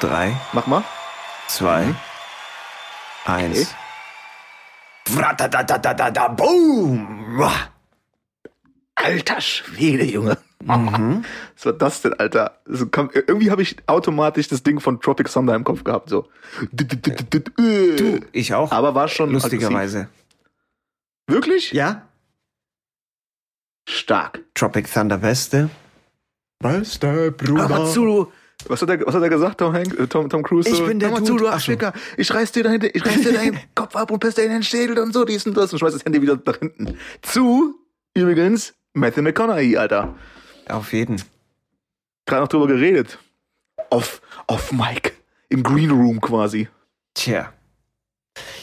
Drei, Mach mal. zwei, Mhm. eins. Wratatatatata, boom! Alter Schwede, Junge. Mhm. Was war das denn, Alter? So, komm, irgendwie habe ich automatisch das Ding von Tropic Thunder im Kopf gehabt, so. Du, ich auch. Aber war schon lustigerweise. aggressiv. Wirklich? Ja. Stark. Tropic Thunder Weste. Bester Bruder. Mal zu, du. Was hat er, was hat er gesagt, Tom, Hank, äh, Tom, Tom Cruise? Ich so, bin der Dude. zu, du so. Arschficker. Ich reiß dir deinen, ich reiß dir deinen Kopf ab und peste dir in den Schädel und so, dies und das. Und schmeiß das Handy wieder nach hinten. Zu, übrigens, Matthew McConaughey, Alter. Auf jeden. Gerade noch drüber geredet. Off, off Mike. Im Green Room quasi. Tja.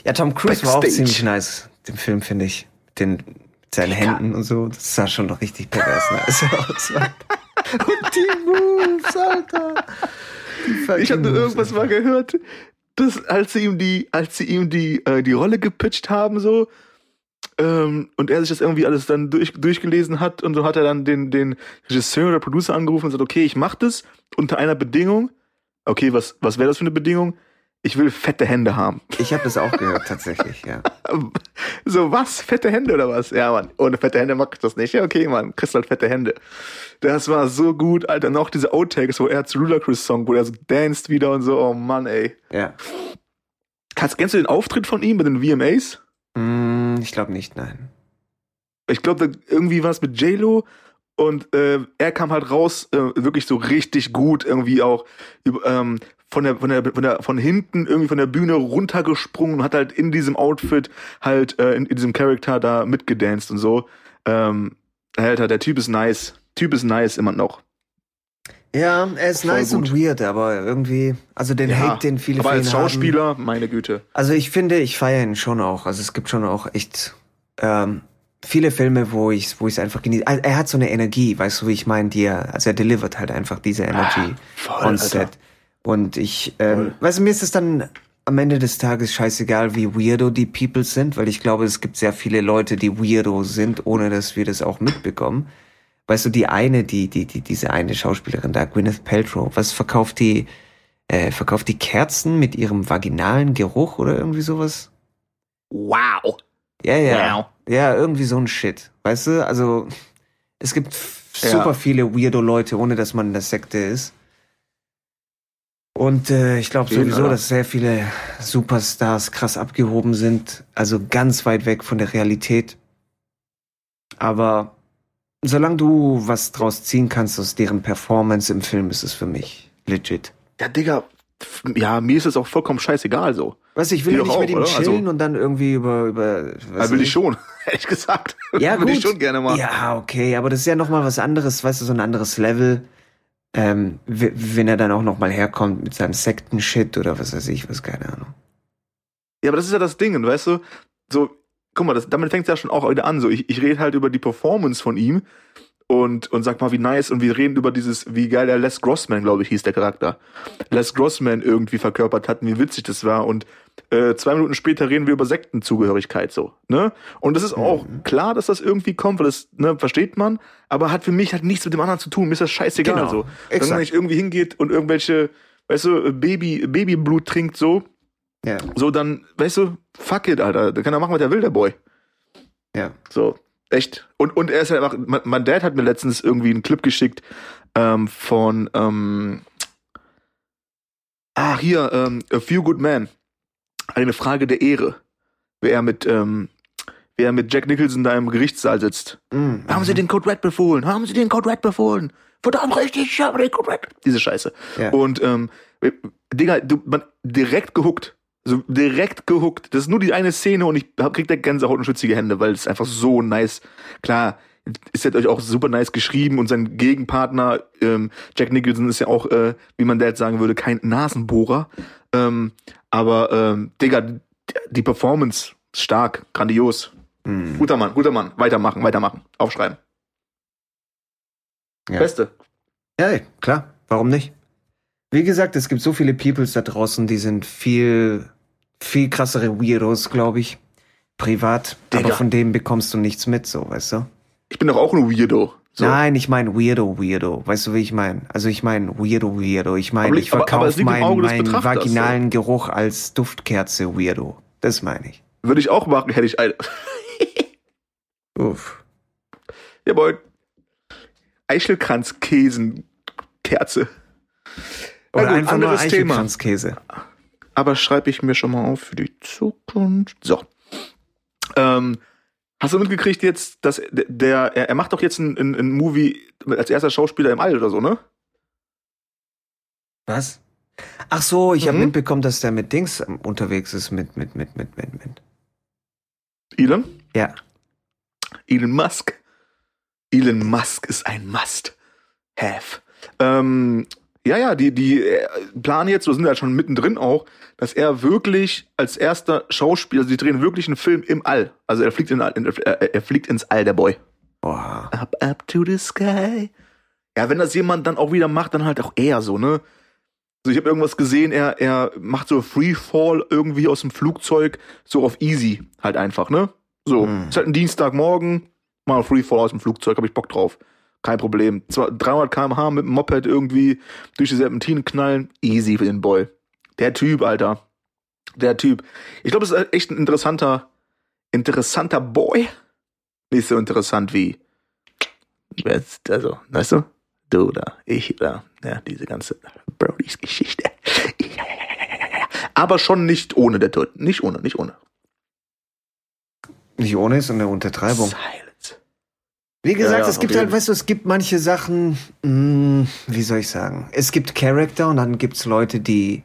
Ja, Tom Cruise war auch Backstage. ziemlich nice, den Film, finde ich. Den, mit seinen Händen und so. Das sah schon noch richtig pervers nice aus. und die Moves, Alter. Die Ich habe nur irgendwas mal gehört, dass als sie ihm die, als sie ihm die, äh, die Rolle gepitcht haben, so, ähm, und er sich das irgendwie alles dann durch, durchgelesen hat und so hat er dann den, den Regisseur oder Producer angerufen und sagt, okay, ich mach das unter einer Bedingung. Okay, was, was wäre das für eine Bedingung? Ich will fette Hände haben. Ich habe das auch gehört, tatsächlich, ja. So, was? Fette Hände oder was? Ja, Mann, ohne fette Hände mach ich das nicht. Ja, okay, Mann, kriegst halt fette Hände. Das war so gut, Alter. Noch diese Outtakes, wo er zu Ludacris Song, wo er so danced wieder und so. Oh Mann, ey. Ja. Kannst, kennst du den Auftritt von ihm bei den VMAs? Hm, ich glaube nicht, nein. Ich glaube, irgendwie war es mit J-Lo und äh, er kam halt raus, äh, wirklich so richtig gut, irgendwie auch über, ähm, von der, von der, von der, von hinten irgendwie von der Bühne runtergesprungen und hat halt in diesem Outfit halt äh, in, in diesem Charakter da mitgedanced und so. Ähm, Alter, der Typ ist nice. Typ ist nice immer noch. Ja, er ist Voll nice gut. und weird, aber irgendwie, also den Hate, den viele aber als ihn haben. Schauspieler, meine Güte. Also ich finde, ich feiere ihn schon auch. Also es gibt schon auch echt ähm, viele Filme, wo ich wo ich es einfach genieße. Also Er hat so eine Energie, weißt du, wie ich meine, die er, also er delivert halt einfach diese Energy voll, on Alter. Und ich, ähm, weißt du, mir ist es dann am Ende des Tages scheißegal, wie weirdo die People sind, weil ich glaube, es gibt sehr viele Leute, die weirdo sind, ohne dass wir das auch mitbekommen. Weißt du, die eine, die, die, die, diese eine Schauspielerin da, Gwyneth Paltrow, was verkauft die, äh, verkauft die Kerzen mit ihrem vaginalen Geruch oder irgendwie sowas? Wow. Ja, ja. Wow. Ja, irgendwie so ein Shit. Weißt du, also, es gibt Ja. super viele weirdo Leute, ohne dass man in der Sekte ist. Und äh, ich glaube sowieso, Alter. dass sehr viele Superstars krass abgehoben sind, also ganz weit weg von der Realität. Aber solange du was draus ziehen kannst aus deren Performance im Film, ist es für mich legit. Ja, Digga, ja, mir ist es auch vollkommen scheißegal so. Weißt du, ich will ja nicht mit auch, ihm oder? Also- chillen und dann irgendwie über, über Ja, weiß will ich schon, ehrlich gesagt. Ja, will ich schon gerne mal. Ja, okay, aber das ist ja nochmal was anderes, weißt du, so ein anderes Level. Ähm, wenn er dann auch nochmal herkommt mit seinem Sekten-Shit oder was weiß ich, was, keine Ahnung. Ja, aber das ist ja das Ding, weißt du? So, guck mal, das, damit fängt es ja schon auch wieder an. So, ich, ich rede halt über die Performance von ihm und, und sag mal, wie nice und wir reden über dieses, wie geil der Les Grossman, glaube ich, hieß der Charakter. Les Grossman irgendwie verkörpert hat und wie witzig das war. Und äh, zwei Minuten später reden wir über Sektenzugehörigkeit so, ne? Und das ist auch klar, dass das irgendwie kommt, weil das, ne, versteht man, aber hat für mich halt nichts mit dem anderen zu tun. Mir ist das scheißegal Genau, so. Wenn man nicht irgendwie hingeht und irgendwelche, weißt du, Baby, Babyblut trinkt so, Ja, so, dann, weißt du, fuck it, Alter. Da kann er machen, was er will, der Boy. ja. So, echt. Und, und er ist halt einfach, mein, mein Dad hat mir letztens irgendwie einen Clip geschickt ähm, von, ähm, ah, hier, ähm, A Few Good Men. Eine Frage der Ehre. Wer er mit, ähm, wer er mit Jack Nicholson da im Gerichtssaal sitzt. Mhm. Haben Sie den Code Red befohlen? Haben Sie den Code Red befohlen? Verdammt richtig, ich habe den Code Red. Diese Scheiße. Ja. Und, ähm, Digga, du, man, direkt gehuckt. So direkt gehuckt. Das ist nur die eine Szene und ich hab, krieg da Gänsehaut und schützige Hände, weil es einfach so nice. Klar, ist halt euch auch super nice geschrieben und sein Gegenpartner, ähm, Jack Nicholson, ist ja auch, äh, wie man da jetzt sagen würde, kein Nasenbohrer. Ähm, aber, ähm, Digga, die- Performance ist stark, grandios. Mhm. Guter Mann, guter Mann. Weitermachen, weitermachen. Aufschreiben. Ja. Beste. Ja, ey, klar, warum nicht? Wie gesagt, es gibt so viele Peoples da draußen, die sind viel, viel krassere Weirdos, glaube ich. Privat, Digga. aber von denen bekommst du nichts mit, so, weißt du? Ich bin doch auch ein Weirdo. So. Nein, ich meine Weirdo, Weirdo. Weißt du, wie ich meine? Also ich meine Weirdo, Weirdo. Ich meine, ich verkaufe meinen, meinen vaginalen Geruch als Duftkerze, Weirdo. Das meine ich. Würde ich auch machen, hätte ich eine. Uff. Jawohl. Eichelkranzkäsen. Kerze. Na Oder gut, einfach nur anderes Thema. Eichelkranzkäse. Aber schreibe ich mir schon mal auf für die Zukunft. So. Ähm, hast du mitgekriegt jetzt, dass der, er, er macht doch jetzt ein, ein, ein Movie als erster Schauspieler im All oder so, ne? Was? Ach so, ich habe Mhm. mitbekommen, dass der mit Dings unterwegs ist, mit, mit, mit, mit, mit, mit. Elon? Ja. Elon Musk. Elon Musk ist ein Must-Have. Ähm, ja, ja, die, die äh, planen jetzt, so sind wir halt schon mittendrin auch, dass er wirklich als erster Schauspieler, also die drehen wirklich einen Film im All. Also er fliegt, in, in, er, fliegt ins All, der Boy. Boah. Up, up to the sky. Ja, wenn das jemand dann auch wieder macht, dann halt auch er so, ne? Also ich habe irgendwas gesehen, er, er macht so Freefall irgendwie aus dem Flugzeug, so auf easy halt einfach, ne? So, Hm. ist halt ein Dienstagmorgen, mal Freefall aus dem Flugzeug, hab ich Bock drauf. Kein Problem. Zwar 300 km/h mit dem Moped irgendwie durch die Serpentinen knallen, easy für den Boy. Der Typ, Alter. Der Typ. Ich glaube, das ist echt ein interessanter, interessanter Boy. Nicht so interessant wie also, weißt du? Du da, ich da, ja, diese ganze Brodies Geschichte. Aber schon nicht ohne der Tod. Nicht ohne, nicht ohne. Nicht ohne ist eine Untertreibung. Silence. Wie gesagt, Ja, ja, es gibt halt, weißt du, es gibt manche Sachen, mh, wie soll ich sagen? Es gibt Charakter und dann gibt's Leute, die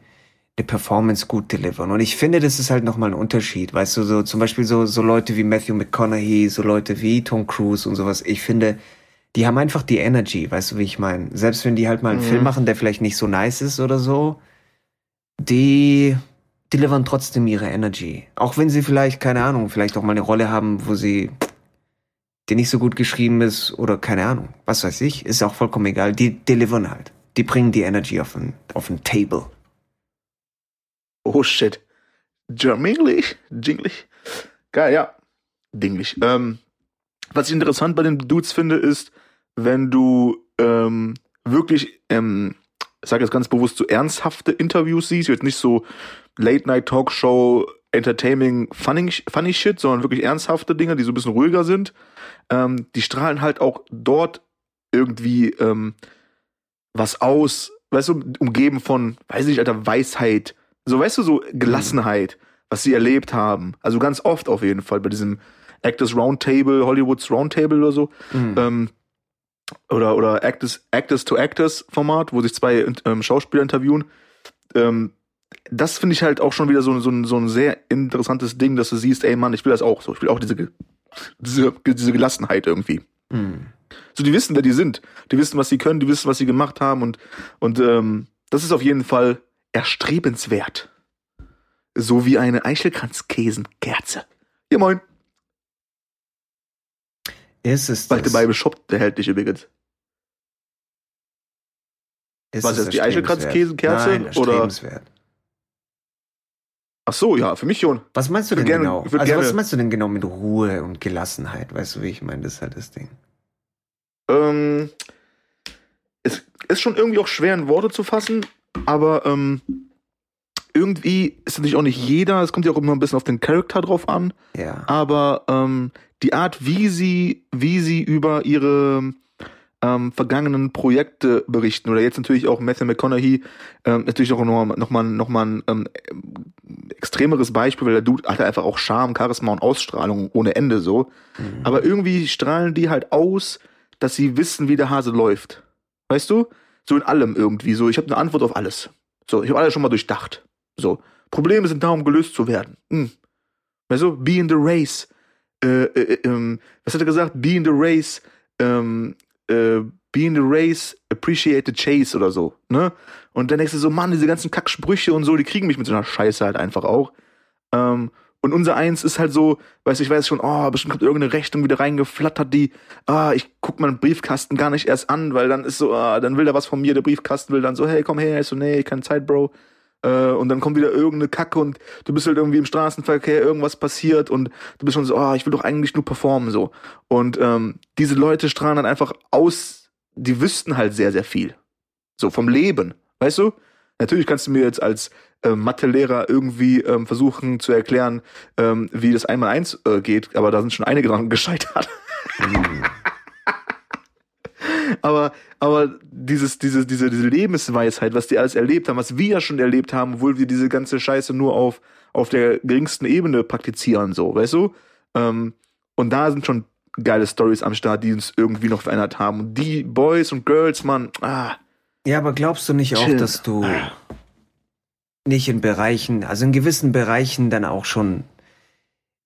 eine Performance gut delivern. Und ich finde, das ist halt nochmal ein Unterschied. Weißt du, so zum Beispiel so, so Leute wie Matthew McConaughey, so Leute wie Tom Cruise und sowas. Ich finde, die haben einfach die Energy, weißt du, wie ich meine? Selbst wenn die halt mal einen Mhm. Film machen, der vielleicht nicht so nice ist oder so, die delivern trotzdem ihre Energy. Auch wenn sie vielleicht, keine Ahnung, vielleicht auch mal eine Rolle haben, wo sie die nicht so gut geschrieben ist oder keine Ahnung, was weiß ich, ist auch vollkommen egal. Die delivern halt. Die bringen die Energy auf ein, auf ein Table. Oh shit. Germinglich? Jinglich? Geil, ja. Dinglich. Ähm, was ich interessant bei den Dudes finde, ist, wenn du ähm, wirklich, ähm, ich sage jetzt ganz bewusst, so ernsthafte Interviews siehst, jetzt nicht so Late-Night-Talkshow, Entertaining, funny, funny Shit, sondern wirklich ernsthafte Dinge, die so ein bisschen ruhiger sind. Ähm, die strahlen halt auch dort irgendwie ähm, was aus, weißt du, umgeben von, weiß ich, alter, Weisheit, so, weißt du, so Gelassenheit, was sie erlebt haben. Also ganz oft auf jeden Fall bei diesem Actors Roundtable, Hollywoods Roundtable oder so. Mhm. Ähm, oder oder Actors, Actors to Actors Format, wo sich zwei ähm, Schauspieler interviewen. Ähm, das finde ich halt auch schon wieder so, so, ein- so ein sehr interessantes Ding, dass du siehst, ey Mann, ich will das auch so. Ich will auch diese, diese, diese Gelassenheit irgendwie. Mhm. So, die wissen, wer die sind. Die wissen, was sie können, die wissen, was sie gemacht haben und, und ähm, das ist auf jeden Fall erstrebenswert. So wie eine Eichelkranzkäsenkerze. Ja, moin. Ist es Bald das? bei Shop erhältlich übrigens. Ist Was ist die erstrebenswert? Eichelkratzkäsekerze Nein, oder-. Ach so, ja, für mich schon. Was meinst du denn gerne- genau? Also was gerne- meinst du denn genau mit Ruhe und Gelassenheit? Weißt du, wie ich meine? Das ist halt das Ding. Ähm, es ist schon irgendwie auch schwer in Worte zu fassen, aber ähm, irgendwie ist natürlich auch nicht jeder, es kommt ja auch immer ein bisschen auf den Charakter drauf an, Ja. aber ähm, die Art, wie sie, wie sie über ihre ähm, vergangenen Projekte berichten, oder jetzt natürlich auch Matthew McConaughey, ähm, natürlich auch nochmal noch mal, noch mal ein ähm, extremeres Beispiel, weil der Dude hat einfach auch Charme, Charisma und Ausstrahlung ohne Ende so. Mhm. Aber irgendwie strahlen die halt aus, dass sie wissen, wie der Hase läuft. Weißt du? So in allem irgendwie. So, ich habe eine Antwort auf alles. So, ich habe alles schon mal durchdacht. So, Probleme sind da, um gelöst zu werden. Hm. Weißt du? Be in the race. Äh, äh, ähm, was hat er gesagt? Be in the race. Ähm, äh, be in the race, appreciate the chase oder so. Ne? Und dann denkst du so, Mann, diese ganzen Kacksprüche und so, die kriegen mich mit so einer Scheiße halt einfach auch. Ähm, und unser Eins ist halt so, weißt du, ich weiß schon, oh, bestimmt kommt irgendeine Rechnung wieder reingeflattert, die, ah, ich guck meinen Briefkasten gar nicht erst an, weil dann ist so, ah, dann will der was von mir, der Briefkasten will dann so, hey, komm her, ich so, nee, keine Zeit, Bro. Äh, und dann kommt wieder irgendeine Kacke und du bist halt irgendwie im Straßenverkehr, irgendwas passiert und du bist schon so, oh, ich will doch eigentlich nur performen so. Und ähm, diese Leute strahlen dann einfach aus, die wüssten halt sehr, sehr viel. So vom Leben, weißt du? Natürlich kannst du mir jetzt als äh, Mathelehrer irgendwie ähm, versuchen zu erklären, ähm, wie das einmal eins äh, geht, aber da sind schon einige dran gescheitert. Aber aber dieses diese diese diese Lebensweisheit, was die alles erlebt haben, was wir ja schon erlebt haben, obwohl wir diese ganze Scheiße nur auf auf der geringsten Ebene praktizieren, so, weißt du? Ähm, und da sind schon geile Stories am Start, die uns irgendwie noch verändert haben. Und die Boys und Girls, man, ah, Ja, aber glaubst du nicht auch, Chill. dass du nicht in Bereichen, also in gewissen Bereichen dann auch schon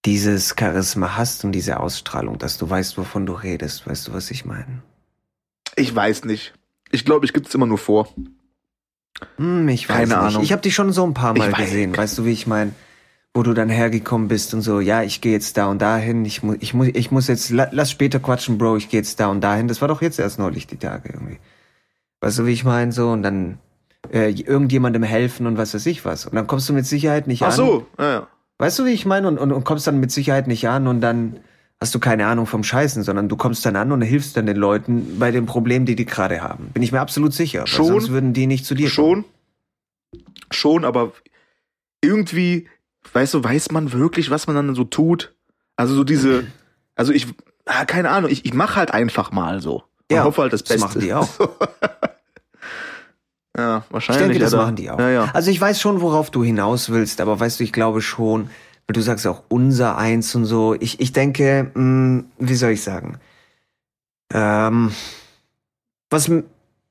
dieses Charisma hast und diese Ausstrahlung, dass du weißt, wovon du redest? Weißt du, was ich meine? Ich weiß nicht. Ich glaube, ich gebe es immer nur vor. Hm, ich weiß Keine nicht. Ahnung. Ich habe dich schon so ein paar Mal weiß- gesehen. Weißt du, wie ich meine? Wo du dann hergekommen bist und so, ja, ich gehe jetzt da und dahin. Ich muss, ich muss, ich muss jetzt, la, lass später quatschen, Bro. Ich gehe jetzt da und dahin. Das war doch jetzt erst neulich die Tage irgendwie. Weißt du, wie ich meine? So und dann äh, irgendjemandem helfen und was weiß ich was. Und dann kommst du mit Sicherheit nicht Ach an. so, ja, ja. Weißt du, wie ich meine? Und, und, und kommst dann mit Sicherheit nicht an und dann hast du keine Ahnung vom Scheißen, sondern du kommst dann an und hilfst dann den Leuten bei den Problemen, die die gerade haben. Bin ich mir absolut sicher. Schon. sonst würden die nicht zu dir kommen. Schon, schon, aber irgendwie, weißt du, weiß man wirklich, was man dann so tut? Also so diese, also ich, ah, keine Ahnung, ich, ich mache halt einfach mal so. Ja, hoffe halt das das Beste. machen die auch. ja, Ich wahrscheinlich. denke, das Alter. machen die auch. Ja, ja. Also ich weiß schon, worauf du hinaus willst, aber weißt du, ich glaube schon, du sagst auch unser Eins und so. Ich, ich denke, mh, wie soll ich sagen? Ähm, was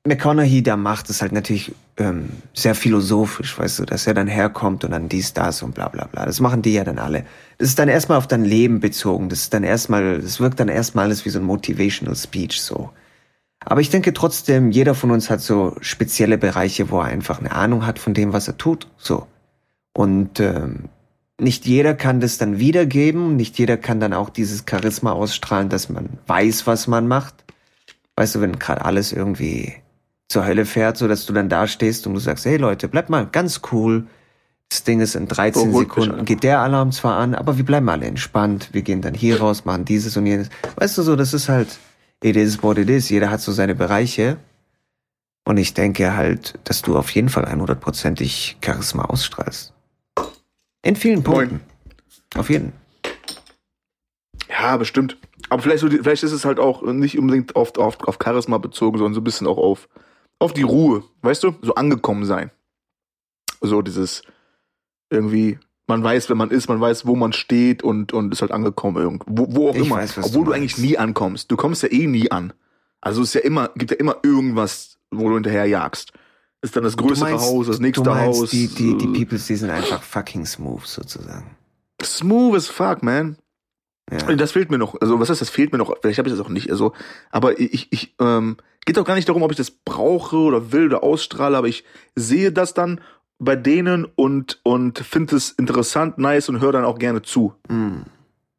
McConaughey da macht, ist halt natürlich ähm, sehr philosophisch, weißt du, dass er dann herkommt und dann dies, das und bla bla bla. Das machen die ja dann alle. Das ist dann erstmal auf dein Leben bezogen. Das ist dann erstmal, das wirkt dann erstmal alles wie so ein Motivational Speech so. Aber ich denke trotzdem, jeder von uns hat so spezielle Bereiche, wo er einfach eine Ahnung hat von dem, was er tut. So. Und ähm, nicht jeder kann das dann wiedergeben, nicht jeder kann dann auch dieses Charisma ausstrahlen, dass man weiß, was man macht. Weißt du, wenn gerade alles irgendwie zur Hölle fährt, so dass du dann da stehst und du sagst, hey Leute, bleibt mal ganz cool. Das Ding ist in 13 Beruhigt mich Sekunden geht der Alarm zwar an, aber wir bleiben alle entspannt. Wir gehen dann hier raus, machen dieses und jenes. Weißt du so, das ist halt, it is what it is. Jeder hat so seine Bereiche. Und ich denke halt, dass du auf jeden Fall 100%ig Charisma ausstrahlst. In vielen Punkten. Auf jeden. Ja, bestimmt. Aber vielleicht, so die, vielleicht ist es halt auch nicht unbedingt auf, auf, auf Charisma bezogen, sondern so ein bisschen auch auf, auf die Ruhe. Weißt du? So angekommen sein. So dieses irgendwie, man weiß, wer man ist, man weiß, wo man steht und, und ist halt angekommen irgendwo. Wo auch Ich immer. weiß, was Obwohl du du, eigentlich nie ankommst. Du kommst ja eh nie an. Also es ist ja immer, gibt ja immer irgendwas, wo du hinterher jagst. Ist dann das größere meinst- Haus, das nächste meinst, Haus. Die, die, die äh, Peoples, die sind einfach fucking smooth sozusagen. Smooth as fuck, man. Ja. Das fehlt mir noch. Also was heißt, das fehlt mir noch? Vielleicht habe ich das auch nicht. Also, aber ich, ich, ähm, geht auch gar nicht darum, ob ich das brauche oder will oder ausstrahle, aber ich sehe das dann bei denen und und finde es interessant, nice und höre dann auch gerne zu. Mm.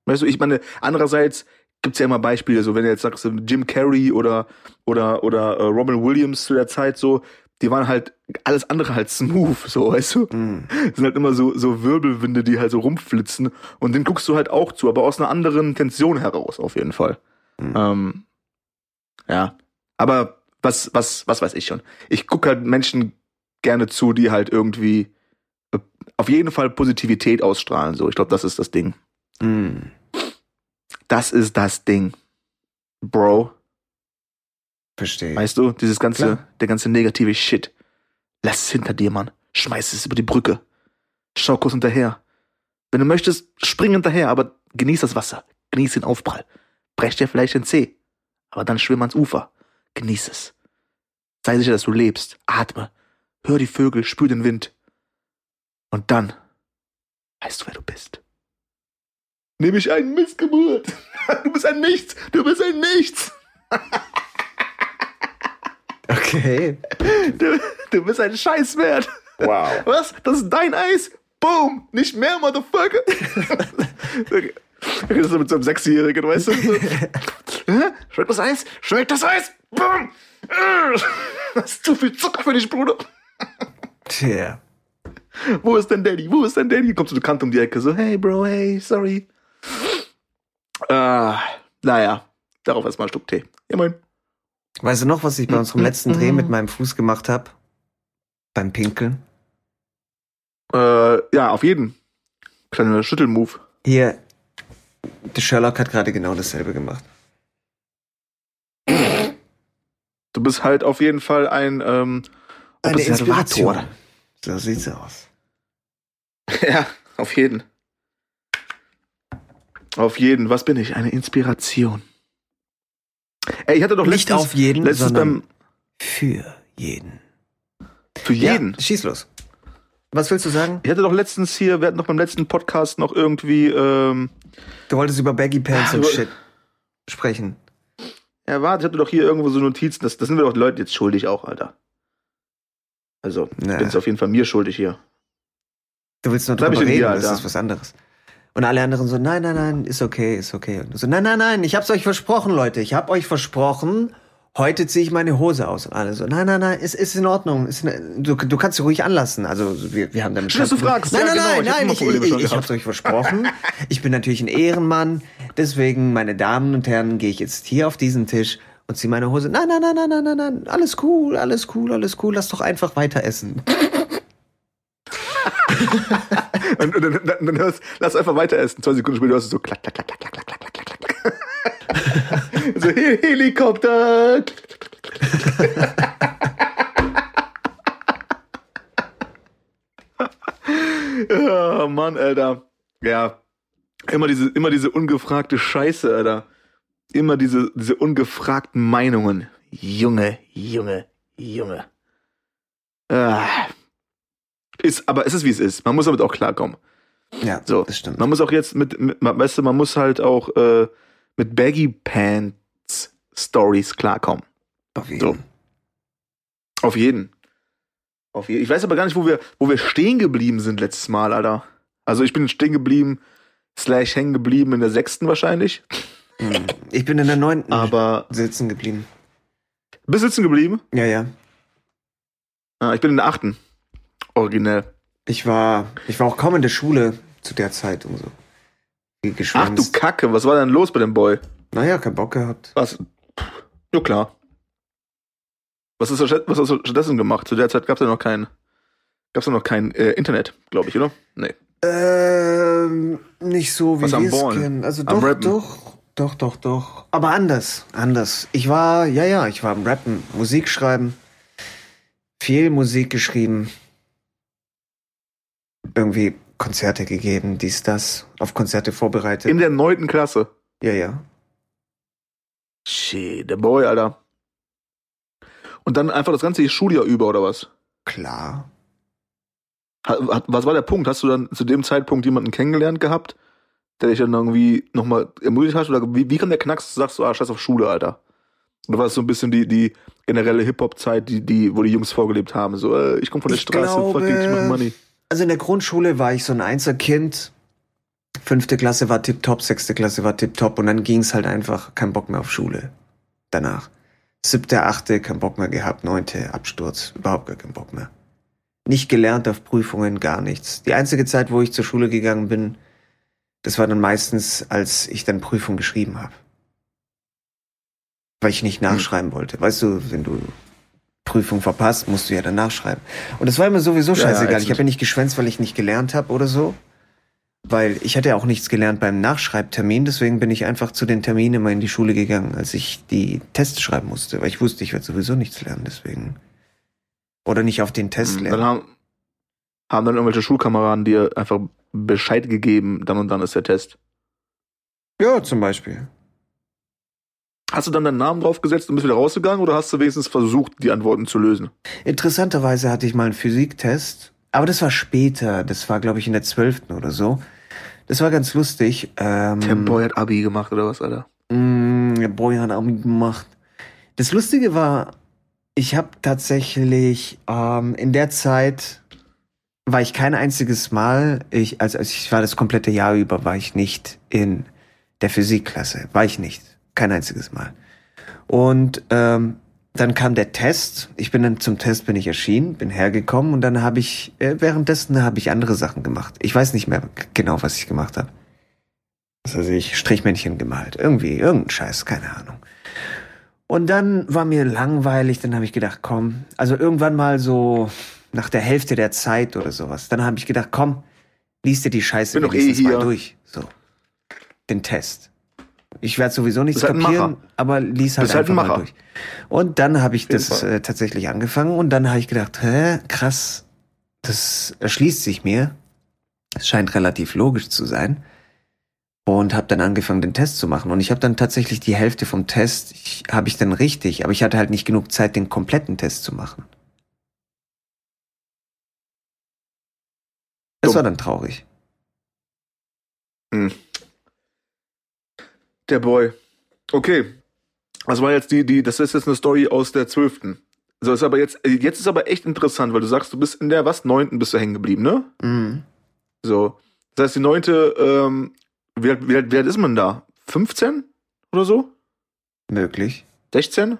Weißt du, ich meine, andererseits gibt's ja immer Beispiele, so wenn du jetzt sagst, Jim Carrey oder oder oder äh, Robin Williams zu der Zeit so, die waren halt alles andere halt smooth, so, weißt du? Mm. sind halt immer so, so Wirbelwinde, die halt so rumflitzen. Und den guckst du halt auch zu, aber aus einer anderen Intention heraus, auf jeden Fall. Mhm. Ähm, ja. Aber was, was, was weiß ich schon. Ich gucke halt Menschen gerne zu, die halt irgendwie äh, auf jeden Fall Positivität ausstrahlen. So, ich glaube, das ist das Ding. Mm. Das ist das Ding. Bro. Verstehe. Weißt du, dieses ganze, Klar. der ganze negative Shit. Lass es hinter dir, Mann. Schmeiß es über die Brücke. Schau kurz hinterher. Wenn du möchtest, spring hinterher, aber genieß das Wasser. Genieß den Aufprall. Brech dir vielleicht den Zeh. Aber dann schwimm ans Ufer. Genieß es. Sei sicher, dass du lebst. Atme. Hör die Vögel, spür den Wind. Und dann weißt du, wer du bist. Nämlich ein Missgeburt. Du bist ein Nichts. Du bist ein Nichts. Okay. Du, du bist ein Scheißwert. Wow. Was? Das ist dein Eis? Boom! Nicht mehr, Motherfucker! okay. Das ist mit so einem Sechsjährigen, weißt du? So. Schmeckt das Eis? Schmeckt das Eis? Boom! Das ist zu viel Zucker für dich, Bruder. Tja. Wo ist denn Daddy? Wo ist denn Daddy? Kommt so eine Kante um die Ecke, so, hey Bro, hey, sorry. Ah, naja, darauf erstmal ein Stück Tee. Ja, moin. Weißt du noch, was ich bei unserem letzten Dreh mit meinem Fuß gemacht habe? Beim Pinkeln? Äh, ja, auf jeden. Kleiner Schüttelmove. Hier, der Sherlock hat gerade genau dasselbe gemacht. Du bist halt auf jeden Fall ein, ähm, Eine Observator. Inspiration. So sieht's aus. Ja, auf jeden. Auf jeden. Was bin ich? Eine Inspiration. Ey, ich hatte doch Nicht letztens, auf jeden, letztens sondern beim, für jeden. für jeden. Ja, schieß los. Was willst du sagen? Ich hatte doch letztens hier, wir hatten doch beim letzten Podcast noch irgendwie, ähm, Du wolltest über Baggy Pants Ja, und Shit sprechen. ja, warte, ich hatte doch hier irgendwo so Notizen, das, das sind wir doch Leute jetzt schuldig auch, Alter. Also, Na. ich bin's auf jeden Fall mir schuldig hier. Du willst nur drüber reden, hier, das ist was anderes. Und alle anderen so, nein, nein, nein, ist okay, ist okay. Und so, nein, nein, nein, ich hab's euch versprochen, Leute. Ich hab euch versprochen, heute ziehe ich meine Hose aus. Und alle so, nein, nein, nein, ist, ist in Ordnung. Ist in, du, du kannst sie ruhig anlassen. Also wir, wir haben damit Schön, dass du fragst. Nein, Ja, nein, genau, nein, ich nein, ich, ich, ich, hab's euch versprochen. Ich bin natürlich ein Ehrenmann. Deswegen, meine Damen und Herren, gehe ich jetzt hier auf diesen Tisch und ziehe meine Hose. Nein, nein, nein, nein, nein, nein, nein, alles cool, alles cool, alles cool. Lass doch einfach weiter essen. Und, und, dann, dann, dann hörst, lass einfach weiter essen. Zwei Sekunden später hörst du so klack, klack, klack, klack, klack, klack, klack, klack, klack. so He Helikopter. ja, Mann, Alter. Ja. Immer diese, immer diese ungefragte Scheiße, Alter. Immer diese, diese ungefragten Meinungen. Junge, Junge, Junge. Ah. Ist, aber es ist wie es ist. Man muss damit auch klarkommen. Ja, So, das stimmt. Man muss auch jetzt mit, mit weißt du, man muss halt auch äh, mit Baggy Pants Stories klarkommen. Auf jeden. So. Auf jeden. Auf jeden. Ich weiß aber gar nicht, wo wir, wo wir stehen geblieben sind letztes Mal, Alter. Also ich bin stehen geblieben, slash hängen geblieben in der sechsten wahrscheinlich. Hm. Ich bin in der neunten Aber sitzen geblieben. bist sitzen geblieben? Ja, ja. Ah, ich bin in der achten. Originell. Ich war, ich war auch kaum in der Schule zu der Zeit und so. Ach du. Kacke, was war denn los bei dem Boy? Naja, kein Bock gehabt. Was? Ja klar. Was, ist, was hast du stattdessen gemacht? Zu der Zeit gab es ja noch kein, gab's ja noch kein äh, Internet, glaube ich, oder? Nee. Ähm, nicht so wie Was wir es kennen. Also Am doch, Rappen? doch, doch, doch, doch. Aber anders, anders. Ich war, ja, ja, ich war am Rappen, Musik schreiben, viel Musik geschrieben, irgendwie Konzerte gegeben, dies, das, auf Konzerte vorbereitet. In der neunten Klasse. ja, ja. Shit, der Boy, Alter. Und dann einfach das ganze Schuljahr über, oder was? Klar. Hat, hat, was war der Punkt? Hast du dann zu dem Zeitpunkt jemanden kennengelernt gehabt, der dich dann irgendwie nochmal ermutigt hat? Oder wie, wie kann der Knacks, sagst du, ah, scheiß auf Schule, Alter? Oder war das so ein bisschen die, die generelle Hip-Hop-Zeit, die, die, wo die Jungs vorgelebt haben? So, äh, ich komme von der Ich Straße, fuck it, ich mach glaube- Money. Also in der Grundschule war ich so ein Einzelkind. Fünfte Klasse war tipptopp, sechste Klasse war tipptopp und dann ging's halt einfach kein Bock mehr auf Schule. Danach. Siebte, achte, kein Bock mehr gehabt, neunte, Absturz, überhaupt gar keinen Bock mehr. Nicht gelernt auf Prüfungen, gar nichts. Die einzige Zeit, wo ich zur Schule gegangen bin, das war dann meistens, als ich dann Prüfung geschrieben habe. Weil ich nicht nachschreiben wollte. Weißt du, wenn du Prüfung verpasst, musst du ja dann nachschreiben. Und das war immer sowieso Ja, scheißegal. ätzend. ich habe ja nicht geschwänzt, weil ich nicht gelernt habe oder so. Weil ich hatte ja auch nichts gelernt beim Nachschreibtermin, deswegen bin ich einfach zu den Terminen immer in die Schule gegangen, als ich die Tests schreiben musste, weil ich wusste, ich werde sowieso nichts lernen, deswegen. Oder nicht auf den Test Dann lernen. haben, haben dann irgendwelche Schulkameraden dir einfach Bescheid gegeben, dann und dann ist der Test. Ja, zum Beispiel. Hast du dann deinen Namen draufgesetzt und bist wieder rausgegangen oder hast du wenigstens versucht, die Antworten zu lösen? Interessanterweise hatte ich mal einen Physiktest, aber das war später, das war glaube ich in der zwölften oder so. Das war ganz lustig. Ähm, Der Boy hat Abi gemacht oder was, Alter? Mm, der Boy hat Abi gemacht. Das Lustige war, ich habe tatsächlich ähm, in der Zeit war ich kein einziges Mal, ich, also also ich war das komplette Jahr über, war ich nicht in der Physikklasse. War ich nicht. Kein einziges Mal. Und ähm, dann kam der Test. Ich bin dann zum Test bin ich erschienen, bin hergekommen und dann habe ich äh, währenddessen habe ich andere Sachen gemacht. Ich weiß nicht mehr genau, was ich gemacht habe. Also ich Strichmännchen gemalt, irgendwie irgendein Scheiß, keine Ahnung. Und dann war mir langweilig, dann habe ich gedacht, komm, also irgendwann mal so nach der Hälfte der Zeit oder sowas, dann habe ich gedacht, komm, liest dir die Scheiße Bin eh wenigstens hier. mal durch, so den Test. Ich werde sowieso nichts halt kapieren, aber lies halt Bist halt einfach ein mal durch. Und dann habe ich das äh, tatsächlich angefangen und dann habe ich gedacht, hä, krass, das erschließt sich mir. Es scheint relativ logisch zu sein. Und habe dann angefangen, den Test zu machen. Und ich habe dann tatsächlich die Hälfte vom Test, habe ich dann richtig, aber ich hatte halt nicht genug Zeit, den kompletten Test zu machen. Das Dumm. war dann traurig. Der Boy. Okay. Das war jetzt die, die, das ist jetzt eine Story aus der zwölften. So ist aber jetzt, jetzt ist aber echt interessant, weil du sagst, du bist in der was neunten bist du hängen geblieben, ne? Mhm. So. Das heißt, die neunte, ähm, wie, alt- wie, alt- wie alt ist man da? 15 oder so? Möglich. 16? Ich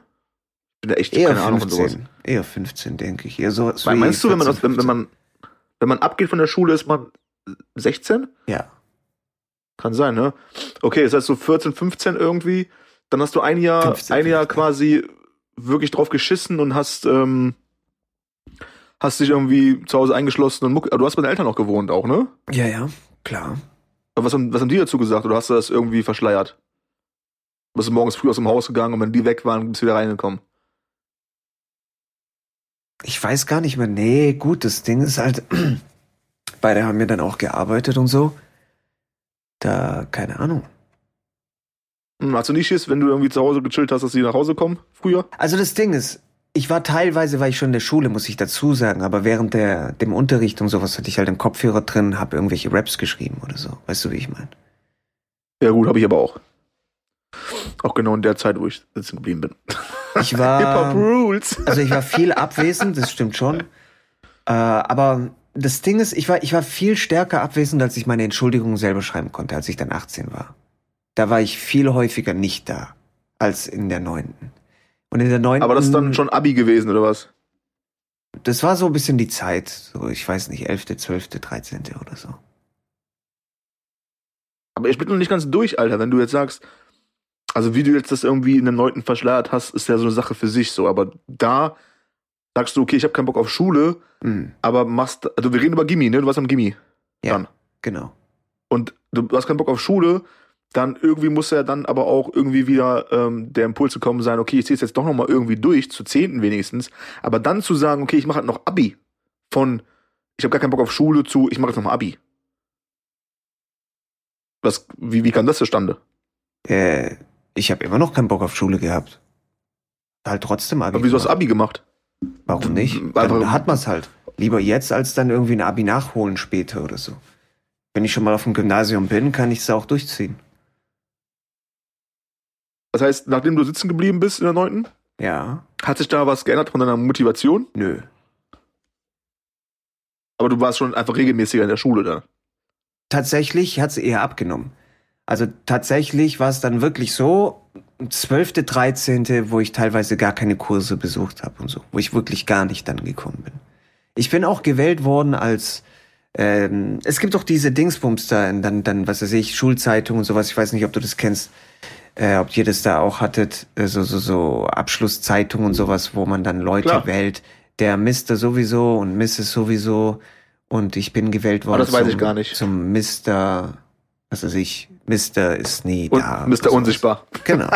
bin da echt Eher keine Ahnung von sowas. 15. Eher 15, denke ich. Eher so, so Weil wie meinst du, wenn man, 14, aus, wenn, wenn man, wenn man abgeht von der Schule, ist man 16? Ja. Kann sein, ne? Okay, das heißt so 14, 15 irgendwie. Dann hast du ein Jahr, 15, ein Jahr 15. quasi wirklich drauf geschissen und hast, ähm, hast dich irgendwie zu Hause eingeschlossen und Muck, du hast bei deinen Eltern noch gewohnt auch, ne? Ja, ja, klar. Aber was haben, was haben die dazu gesagt oder hast du das irgendwie verschleiert? Bist du morgens früh aus dem Haus gegangen und wenn die weg waren, bist du wieder reingekommen? Ich weiß gar nicht mehr. Nee, gut, das Ding ist halt, beide haben ja dann auch gearbeitet und so. Da, keine Ahnung. Hm, hast du nicht Schiss, wenn du irgendwie zu Hause gechillt hast, dass die nach Hause kommen früher? Also das Ding ist, ich war teilweise, war ich schon in der Schule, muss ich dazu sagen, aber während der, dem Unterricht und sowas hatte ich halt einen Kopfhörer drin, habe irgendwelche Raps geschrieben oder so. Weißt du, wie ich meine? Ja gut, habe ich aber auch. Auch genau in der Zeit, wo ich sitzen geblieben bin. Ich Hip-Hop war, Rules. also ich war viel abwesend, das stimmt schon. Äh, aber das Ding ist, ich war, ich war viel stärker abwesend, als ich meine Entschuldigungen selber schreiben konnte, als ich dann 18 war. Da war ich viel häufiger nicht da, als in der neunten. Und in der neunten. Aber das ist dann schon Abi gewesen, oder was? Das war so ein bisschen die Zeit, so, ich weiß nicht, 11., 12., 13. oder so. Aber ich bin noch nicht ganz durch, Alter, wenn du jetzt sagst, also wie du jetzt das irgendwie in den Leuten verschleiert hast, ist ja so eine Sache für sich so. Aber da sagst du, okay, ich habe keinen Bock auf Schule, Hm, aber machst, also wir reden über Gimmi, ne? Du warst am Gimmi. Ja. Dann. genau. Und du hast keinen Bock auf Schule, dann irgendwie muss ja dann aber auch irgendwie wieder ähm, der Impuls gekommen sein, okay, ich ziehe es jetzt doch nochmal irgendwie durch, zu Zehnten wenigstens. Aber dann zu sagen, okay, ich mache halt noch Abi. Von, ich habe gar keinen Bock auf Schule zu, ich mache jetzt nochmal Abi. Was, wie, wie kam das zustande? Äh, ich habe immer noch keinen Bock auf Schule gehabt. Halt trotzdem Abi. Aber wieso hast du. Abi gemacht? Warum nicht? Einfach- Dann hat man's halt. Lieber jetzt, als dann irgendwie ein Abi nachholen später oder so. Wenn ich schon mal auf dem Gymnasium bin, kann ich es auch durchziehen. Das heißt, nachdem du sitzen geblieben bist in der neunten, Ja, hat sich da was geändert von deiner Motivation? nö. Aber du warst schon einfach regelmäßiger in der Schule da. Tatsächlich hat's eher abgenommen. Also tatsächlich war es dann wirklich so, 12., 13., wo ich teilweise gar keine Kurse besucht habe und so, wo ich wirklich gar nicht dann gekommen bin. Ich bin auch gewählt worden als ähm, es gibt doch diese Dingsbums da, dann, dann, was weiß ich, Schulzeitung und sowas, ich weiß nicht, ob du das kennst, äh, ob ihr das da auch hattet, äh, so, so, so Abschlusszeitung und sowas, wo man dann Leute Klar. wählt, der Mr. sowieso und Mrs. sowieso und ich bin gewählt worden Ah, das weiß zum, ich gar nicht. zum Mr., was weiß ich, Mr. ist nie Und da. Sowas. Unsichtbar. Genau,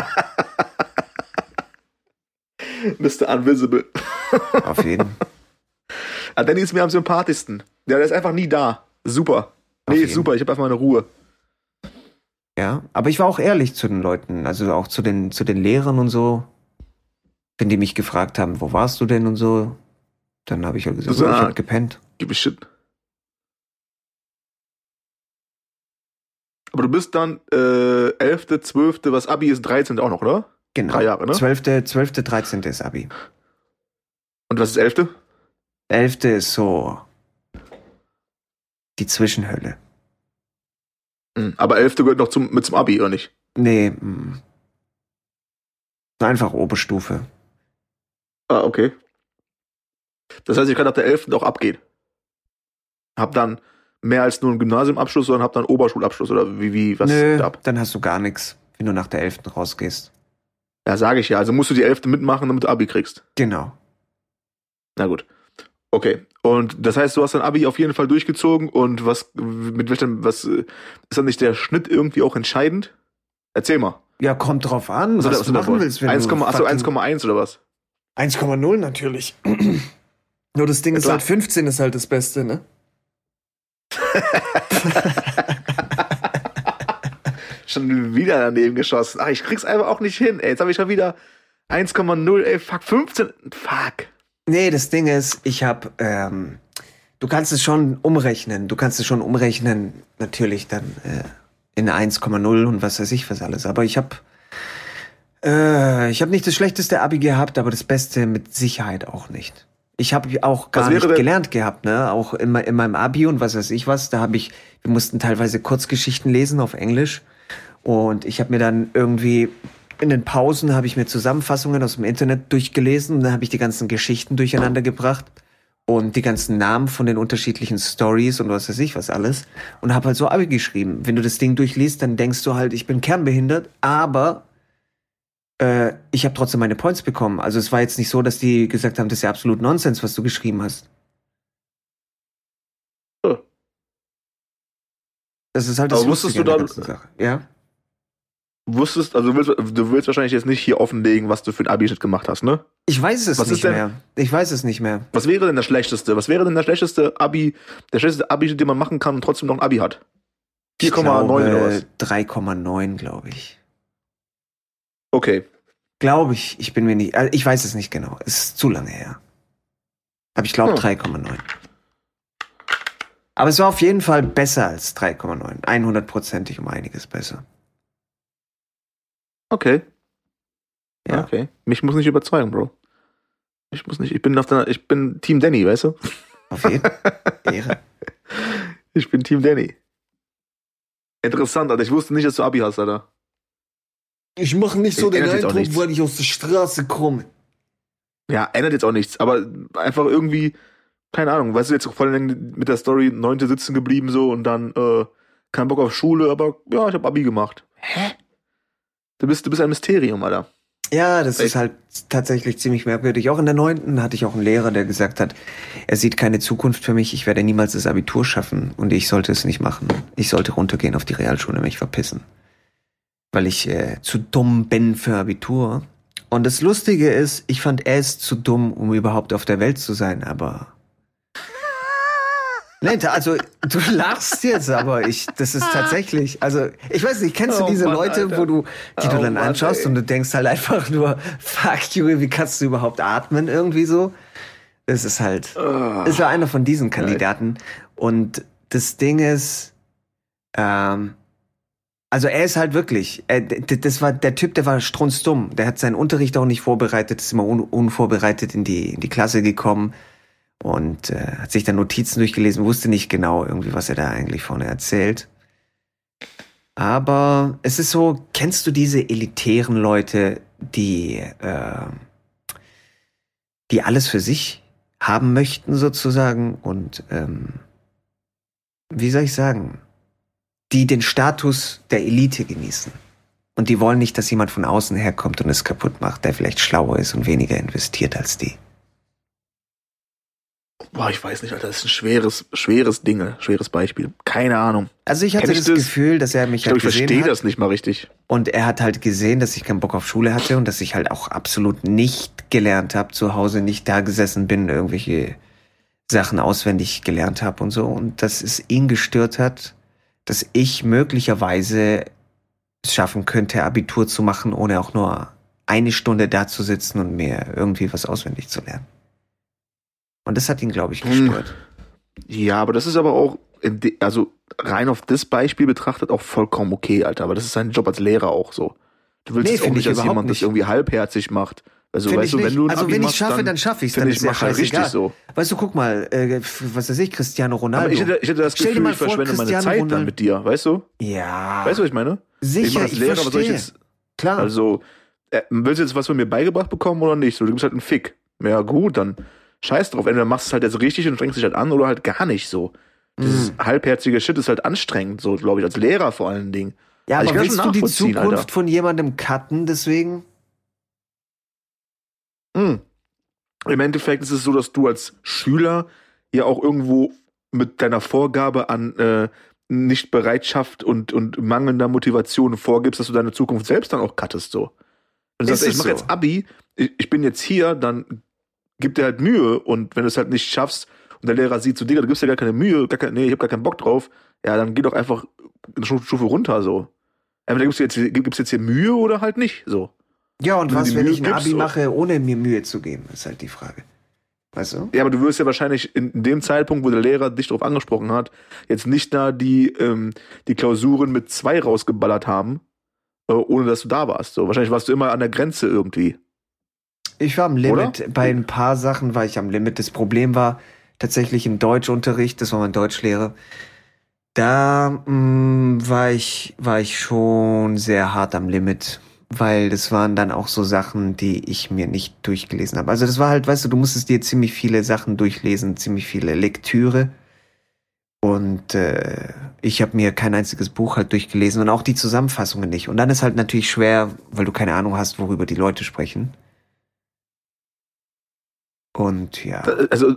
Mr. Unvisible. auf jeden. Ah, Danny ist mir am sympathischsten. Ja, der ist einfach nie da. Super. Auf Nee, jeden. super, ich habe einfach meine Ruhe. Ja, aber ich war auch ehrlich zu den Leuten, also auch zu den, zu den Lehrern und so. Wenn die mich gefragt haben, wo warst du denn und so, dann habe ich halt gesagt, So, ich ah. hab gepennt. Gib a shit. Aber du bist dann äh, 11., 12., was Abi ist, 13. auch noch, oder? Genau. Drei Jahre, ne? 12., 12., 13. ist Abi. Und was ist 11.? 11. ist so die Zwischenhölle. Mhm. Aber 11. gehört noch zum, mit zum Abi, oder nicht? Nee, mm. einfach Oberstufe. Ah, okay. Das heißt, ich kann ab der 11. auch abgehen. Hab dann mehr als nur einen Gymnasiumabschluss, sondern hab dann Oberschulabschluss oder wie, wie, was Nö, da ab? dann hast du gar nichts, wenn du nach der 11. rausgehst. Ja, sage ich ja. Also musst du die 11. mitmachen, damit du Abi kriegst. Genau. Na gut. Okay. Und das heißt, du hast dein Abi auf jeden Fall durchgezogen und was, mit welchem, was, ist dann nicht der Schnitt irgendwie auch entscheidend? Erzähl mal. Ja, kommt drauf an, Was, was, was du machen willst. wenn 1, du achso, fucking- 1,1 oder was? 1,0 natürlich. Nur das Ding Ja, ist klar. halt 15 ist halt das Beste, ne? Schon wieder daneben geschossen. Ach, ich krieg's einfach auch nicht hin. Ey, jetzt habe ich schon wieder 1,0, ey, fuck, 15. Fuck. Nee, das Ding ist, ich hab, ähm, du kannst es schon umrechnen. Du kannst es schon umrechnen, natürlich dann äh, in 1,0 und was weiß ich was alles. Aber ich hab, äh, ich hab nicht das schlechteste Abi gehabt, aber das Beste mit Sicherheit auch nicht. Ich habe auch gar nicht denn- gelernt gehabt, ne? Auch in, in meinem Abi und was weiß ich was. Da habe ich, wir mussten teilweise Kurzgeschichten lesen auf Englisch und ich habe mir dann irgendwie in den Pausen habe ich mir Zusammenfassungen aus dem Internet durchgelesen und dann habe ich die ganzen Geschichten durcheinander gebracht und die ganzen Namen von den unterschiedlichen Stories und was weiß ich was alles und habe halt so Abi geschrieben. Wenn du das Ding durchliest, dann denkst du halt, ich bin kernbehindert, aber äh, ich habe trotzdem meine Points bekommen. Also es war jetzt nicht so, dass die gesagt haben, das ist ja absolut Nonsens, was du geschrieben hast. Das ist halt das Aber wusstest du dann- Sache. Ja? Wusstest, also du willst, du willst wahrscheinlich jetzt nicht hier offenlegen, was du für ein Abi-Schnitt gemacht hast, ne? Ich weiß es Was ist nicht denn- mehr. Ich weiß es nicht mehr. Was wäre denn der schlechteste? Was wäre denn der schlechteste Abi, der schlechteste Abi, den man machen kann und trotzdem noch ein Abi hat? 4,9 oder was? 3,9, glaube ich. Okay. Glaube ich. Ich bin mir nicht. Also ich weiß es nicht genau. Es ist zu lange her. Aber ich glaube Hm. 3,9. Aber es war auf jeden Fall besser als 3,9. 100%ig um einiges besser. Okay. Ja. Okay. Mich muss nicht überzeugen, Bro. Ich muss nicht, ich bin auf der, ich bin Team Danny, weißt du? Auf jeden Fall. Ehre. Ich bin Team Danny. Interessant, Alter. Ich wusste nicht, dass du Abi hast, Alter. Ich mache nicht so den Eindruck, weil ich aus der Straße komme. Ja, ändert jetzt auch nichts, aber einfach irgendwie, keine Ahnung, weißt du, jetzt vor allem mit der Story neunte sitzen geblieben so und dann, äh, kein Bock auf Schule, aber ja, ich hab Abi gemacht. Hä? Du bist, du bist ein Mysterium, Alter. Ja, das Ey. ist halt tatsächlich ziemlich merkwürdig. Auch in der neunten hatte ich auch einen Lehrer, der gesagt hat, er sieht keine Zukunft für mich, ich werde niemals das Abitur schaffen und ich sollte es nicht machen. Ich sollte runtergehen auf die Realschule und mich verpissen. Weil ich äh, zu dumm bin für Abitur. Und das Lustige ist, ich fand, ist zu dumm, um überhaupt auf der Welt zu sein, aber. Nee, also du lachst jetzt, aber ich, das ist tatsächlich, also ich weiß nicht, kennst du Oh diese Mann, Leute, Alter. wo du, die du Oh dann Mann, anschaust ey. und du denkst halt einfach nur, fuck you, wie kannst du überhaupt atmen irgendwie so? Das ist halt, Ah. ist war einer von diesen Kandidaten. Und das Ding ist, ähm, also er ist halt wirklich, äh, das war der Typ, der war strunzdumm. Der hat seinen Unterricht auch nicht vorbereitet, ist immer un unvorbereitet in die, in die Klasse gekommen und äh, hat sich dann Notizen durchgelesen, wusste nicht genau irgendwie, was er da eigentlich vorne erzählt. Aber es ist so, kennst du diese elitären Leute, die, äh, die alles für sich haben möchten sozusagen und ähm, wie soll ich sagen, die den Status der Elite genießen. Und die wollen nicht, dass jemand von außen herkommt und es kaputt macht, der vielleicht schlauer ist und weniger investiert als die. Boah, ich weiß nicht, Alter. Das ist ein schweres, schweres Ding, schweres Beispiel. Keine Ahnung. Also ich hatte Kenn ich das? Gefühl, dass er mich Ich halt ich gesehen verstehe hat. das nicht mal richtig. Und er hat halt gesehen, dass ich keinen Bock auf Schule hatte und dass ich halt auch absolut nicht gelernt habe, zu Hause nicht da gesessen bin, irgendwelche Sachen auswendig gelernt habe und so. Und dass es ihn gestört hat, dass ich möglicherweise es schaffen könnte, Abitur zu machen, ohne auch nur eine Stunde da zu sitzen und mir irgendwie was auswendig zu lernen. Und das hat ihn, glaube ich, Hm. gestört. Ja, aber das ist aber auch, also rein auf das Beispiel betrachtet, auch vollkommen okay, Alter. Aber das ist sein Job als Lehrer auch so. Du willst Nee, auch nicht, ich dass jemand das nicht. irgendwie halbherzig macht. Also, Find weißt ich du, wenn du ein also wenn ich machst, schaffe, dann, dann schaffe ich es. Dann ich, ist ja halt scheißegal. richtig so. Weißt du, guck mal, äh, was weiß ich, Cristiano Ronaldo. Aber ich hätte, ich hätte das Gefühl, ich vor, verschwende meine Cristiano Zeit dann Ronaldo- mit dir, weißt du? ja, Weißt du, was ich meine? ich sicher, mache ich, als Lehrer, was soll ich verstehe. jetzt, Klar. also, äh, willst du jetzt was von mir beigebracht bekommen oder nicht? So, du gibst halt einen Fick. Ja, gut, dann scheiß drauf. Entweder machst du es halt jetzt richtig und strengst dich halt an oder halt gar nicht so. Dieses Mhm. halbherzige Shit ist halt anstrengend, so glaube ich, als Lehrer vor allen Dingen. Ja, Also ich aber kann willst du die Zukunft Alter. von jemandem cutten, deswegen? Hm. Im Endeffekt ist es so, dass du als Schüler ja auch irgendwo mit deiner Vorgabe an äh, Nichtbereitschaft und, und mangelnder Motivation vorgibst, dass du deine Zukunft selbst dann auch cuttest, so. Wenn du sagst, ich mach so? jetzt Abi, ich, ich bin jetzt hier, dann gib dir halt Mühe und wenn du es halt nicht schaffst und der Lehrer sieht so, Digga, du gibst dir gar keine Mühe, gar kein, nee, ich hab gar keinen Bock drauf, ja, dann geh doch einfach eine Stu- Stufe runter, so. Entweder gibst du jetzt, gibst jetzt hier Mühe oder halt nicht, so. Ja, und was, wenn Mühe ich ein Abi mache, ohne mir Mühe zu geben, ist halt die Frage. Weißt du? Ja, aber du wirst ja wahrscheinlich in dem Zeitpunkt, wo der Lehrer dich darauf angesprochen hat, jetzt nicht da die, ähm, die Klausuren mit zwei rausgeballert haben, äh, ohne dass du da warst. So, wahrscheinlich warst du immer an der Grenze irgendwie. Ich war am Limit. Oder? Bei ein paar Sachen war ich am Limit. Das Problem war tatsächlich im Deutschunterricht, das war mein Deutschlehrer. Da mh, war ich war ich schon sehr hart am Limit, weil das waren dann auch so Sachen, die ich mir nicht durchgelesen habe. Also das war halt, weißt du, du musstest dir ziemlich viele Sachen durchlesen, ziemlich viele Lektüre. Und äh, ich habe mir kein einziges Buch halt durchgelesen und auch die Zusammenfassungen nicht. Und dann ist halt natürlich schwer, weil du keine Ahnung hast, worüber die Leute sprechen. Und ja. Also,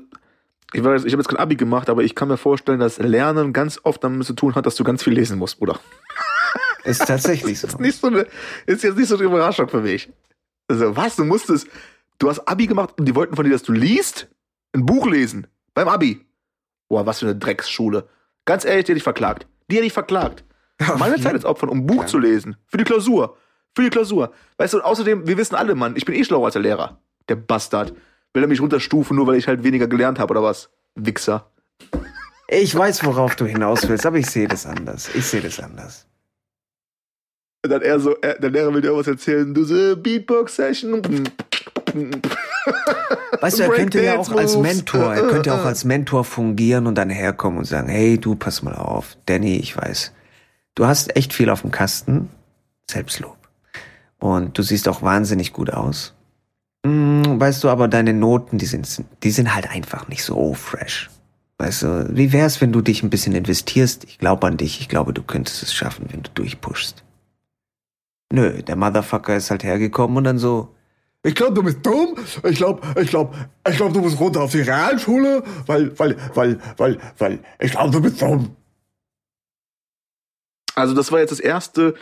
ich weiß, ich habe jetzt kein Abi gemacht, aber ich kann mir vorstellen, dass Lernen ganz oft damit zu tun hat, dass du ganz viel lesen musst, Bruder. Ist tatsächlich so. Das ist, nicht so eine, ist jetzt nicht so eine Überraschung für mich. Also, was? Du musstest, du hast Abi gemacht und die wollten von dir, dass du liest? Ein Buch lesen. Beim Abi. Boah, was für eine Drecksschule. Ganz ehrlich, die hätte ich verklagt. Die hätte ich verklagt. Meine Zeit jetzt opfern, um ein Buch Ja. zu lesen. Für die Klausur. Für die Klausur. Weißt du, und außerdem, wir wissen alle, Mann, ich bin eh schlauer als der Lehrer. Der Bastard. Will er mich runterstufen, nur weil ich halt weniger gelernt habe, oder was? Wichser. Ich weiß, worauf du hinaus willst, aber ich sehe das anders. Ich sehe das anders. Und dann er so, er, der Lehrer will dir irgendwas erzählen. Du so, Beatbox-Session. Weißt du, er könnte ja auch als. Mentor, er könnte auch als Mentor fungieren und dann herkommen und sagen, hey, du, pass mal auf, Danny, ich weiß, du hast echt viel auf dem Kasten, Selbstlob. Und du siehst auch wahnsinnig gut aus. Hm, weißt du, aber deine Noten, die sind, die sind halt einfach nicht so fresh. Weißt du, wie wär's, wenn du dich ein bisschen investierst? Ich glaube an dich, ich glaube, du könntest es schaffen, wenn du durchpushst. Nö, der Motherfucker ist halt hergekommen und dann so, Ich glaube, du bist dumm. Ich glaube, ich glaube, ich glaube, du musst runter auf die Realschule, weil, weil, weil, weil, weil, ich glaube, du bist dumm. Also das war jetzt das erste,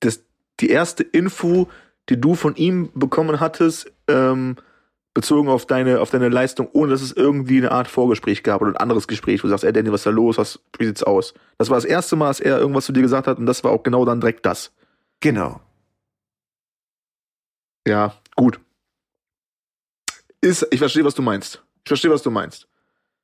das, die erste Info, die du von ihm bekommen hattest, ähm, bezogen auf deine, auf deine Leistung, ohne dass es irgendwie eine Art Vorgespräch gab oder ein anderes Gespräch, wo du sagst, ey Danny, was ist da los, was, wie sieht's aus? Das war das erste Mal, dass er irgendwas zu dir gesagt hat und das war auch genau dann direkt das. genau. Ja, gut. Ist, ich verstehe, was du meinst. Ich verstehe, was du meinst.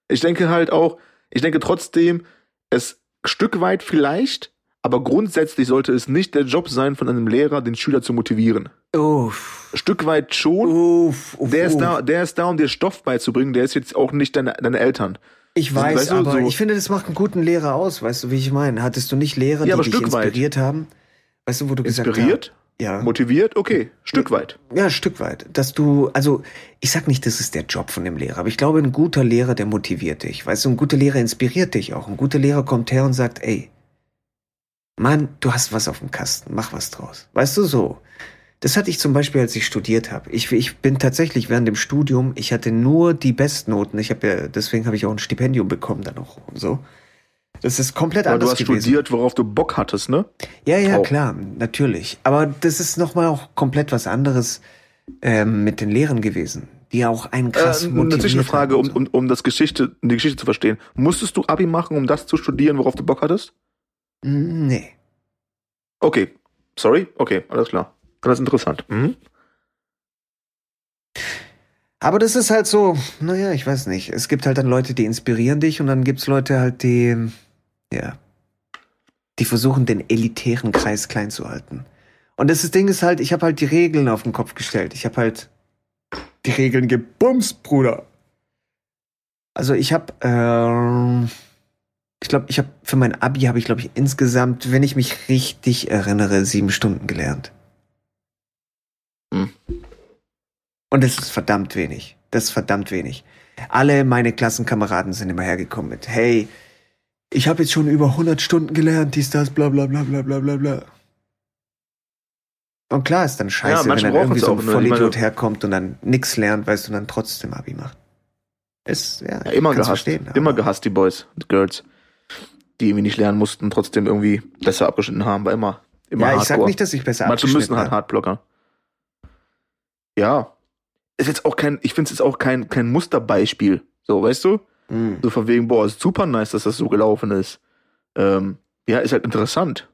Ich denke halt auch, ich denke trotzdem, es Stück weit vielleicht, aber grundsätzlich sollte es nicht der Job sein von einem Lehrer, den Schüler zu motivieren. Uff. Stück weit schon. Uff, uff, Der ist da, der ist da, um dir Stoff beizubringen. Der ist jetzt auch nicht deine, deine Eltern. Ich Also, weiß, weißt du, aber so- ich finde, das macht einen guten Lehrer aus. Weißt du, wie ich meine? Hattest du nicht Lehrer, Ja, die dich Stück weit. inspiriert haben? Weißt du, wo du gesagt Inspiriert, hast? Ja. motiviert, okay, Stück weit. Ja, Stück weit. Dass du, also, ich sag nicht, das ist der Job von dem Lehrer, aber ich glaube, ein guter Lehrer, der motiviert dich. Weißt du, ein guter Lehrer inspiriert dich auch. Ein guter Lehrer kommt her und sagt, ey, Mann, du hast was auf dem Kasten, mach was draus. Weißt du, so. Das hatte ich zum Beispiel, als ich studiert habe. Ich, ich bin tatsächlich während dem Studium, ich hatte nur die Bestnoten. Ich habe ja, deswegen habe ich auch ein Stipendium bekommen dann auch und so. Das ist komplett Aber du anders hast gewesen. studiert, worauf du Bock hattest, ne? Ja, ja, Auch. klar, natürlich. Aber das ist nochmal auch komplett was anderes ähm, mit den Lehrern gewesen, die auch einen krass äh, eine Zwischenfrage, um, um, um das Geschichte, die Geschichte zu verstehen. Musstest du Abi machen, um das zu studieren, worauf du Bock hattest? Nee. Okay. Sorry? Okay, alles klar. Das ist interessant. Mhm. Aber das ist halt so, naja, ich weiß nicht. Es gibt halt dann Leute, die inspirieren dich und dann gibt's Leute halt, die, ja, die versuchen, den elitären Kreis klein zu halten. Und das Ding ist halt, ich habe halt die Regeln auf den Kopf gestellt. Ich habe halt die Regeln gebumst, Bruder. Also ich habe, ähm, ich glaube, ich habe für mein Abi habe ich glaube ich insgesamt, wenn ich mich richtig erinnere, sieben Stunden gelernt. Hm. Und das ist verdammt wenig. Das ist verdammt wenig. Alle meine Klassenkameraden sind immer hergekommen mit, hey, ich habe jetzt schon über 100 Stunden gelernt, dies, das, bla bla bla bla bla bla bla. Und klar ist dann scheiße, wenn manche dann irgendwie so ein Vollidiot herkommt und dann nix lernt, weißt du, und dann trotzdem Abi macht. Ist, ja, Ja, immer gehasst. verstehen, immer gehasst, die Boys und Girls. Die irgendwie nicht lernen mussten, trotzdem irgendwie besser abgeschnitten haben, war immer, immer Ja, ich sag Hardcore. nicht, dass ich besser Manche müssen halt. Hardblocker. Ja. Ist jetzt auch kein, ich finde es jetzt auch kein, kein Musterbeispiel. So, weißt du? Mhm. So von wegen, boah, ist super nice, dass das so gelaufen ist. Ähm, ja, ist halt interessant.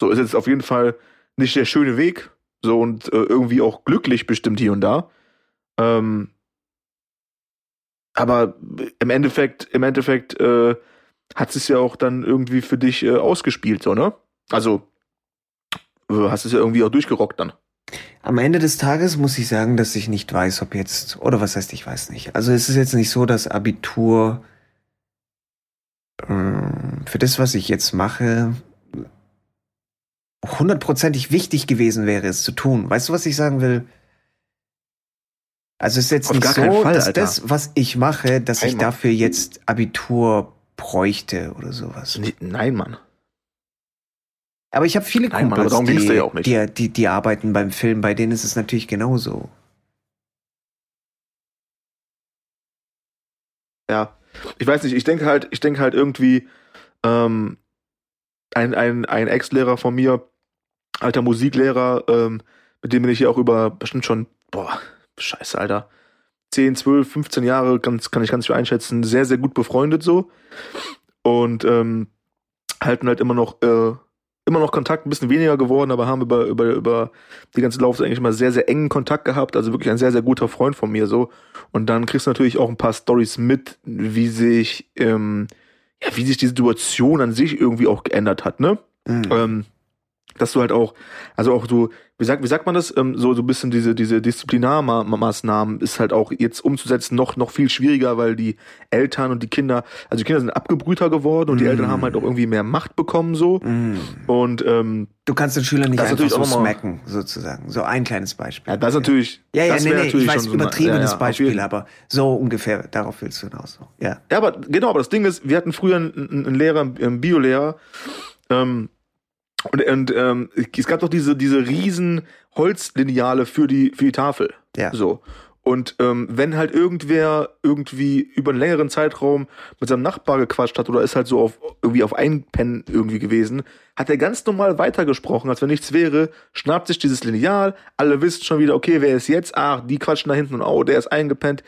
So ist jetzt auf jeden Fall nicht der schöne Weg. So und äh, irgendwie auch glücklich bestimmt hier und da. Ähm, aber im Endeffekt, im Endeffekt äh, hat es ja auch dann irgendwie für dich äh, ausgespielt, so, ne? Also, äh, hast es ja irgendwie auch durchgerockt dann. Am Ende des Tages muss ich sagen, dass ich nicht weiß, ob jetzt, oder was heißt, ich weiß nicht. Also es ist jetzt nicht so, dass Abitur ähm, für das, was ich jetzt mache, hundertprozentig wichtig gewesen wäre, es zu tun. Weißt du, was ich sagen will? Also es ist jetzt Auf nicht so, Fall, dass Alter. das, was ich mache, dass ich Einmal. dafür jetzt Abitur bräuchte oder sowas. Nee, Nein, Mann. Aber ich habe viele Nein, Kumpels, die. Die, die, die arbeiten beim Film, bei denen ist es natürlich genauso. Ja. Ich weiß nicht, ich denke halt, ich denke halt irgendwie, ähm, ein, ein, ein Ex-Lehrer von mir, alter Musiklehrer, ähm, mit dem bin ich ja auch über bestimmt schon, boah, scheiße, Alter, 10, 12, 15 Jahre, ganz, kann ich ganz viel einschätzen, sehr, sehr gut befreundet so. Und ähm, halten halt immer noch, äh, immer noch Kontakt, ein bisschen weniger geworden, aber haben über, über, über die ganze Laufzeit eigentlich immer sehr, sehr engen Kontakt gehabt. Also wirklich ein sehr, sehr guter Freund von mir so. Und dann kriegst du natürlich auch ein paar Stories mit, wie sich, ähm, ja, wie sich die Situation an sich irgendwie auch geändert hat, ne? Mhm. ähm, dass du halt auch, also auch so, wie sagt, wie sagt man das, ähm, so, so ein bisschen diese, diese Disziplinarmaßnahmen ist halt auch jetzt umzusetzen noch, noch viel schwieriger, weil die Eltern und die Kinder, also die Kinder sind abgebrühter geworden und die. Eltern haben halt auch irgendwie mehr Macht bekommen, so. Mhm. Und, ähm, Du kannst den Schüler nicht einfach so smacken, sozusagen. So ein kleines Beispiel. ja, das ist natürlich, Ja, ja, das nee, nee, natürlich ich weiß, schon so übertriebenes ja, ja, Beispiel, aber so ungefähr, darauf willst du hinaus. So. Ja. Ja, aber genau, aber das Ding ist, wir hatten früher einen, einen einen Lehrer, einen Biolehrer, ähm, und, und ähm, es gab doch diese, diese riesen Holzlineale für die, für die Tafel. Ja. So. Und ähm, wenn halt irgendwer irgendwie über einen längeren Zeitraum mit seinem Nachbar gequatscht hat oder ist halt so auf irgendwie auf Einpennen irgendwie gewesen, hat er ganz normal weitergesprochen, als wenn nichts wäre, schnappt sich dieses Lineal, alle wissen schon wieder, okay, wer ist jetzt? Ach, die quatschen da hinten und oh, der ist eingepennt.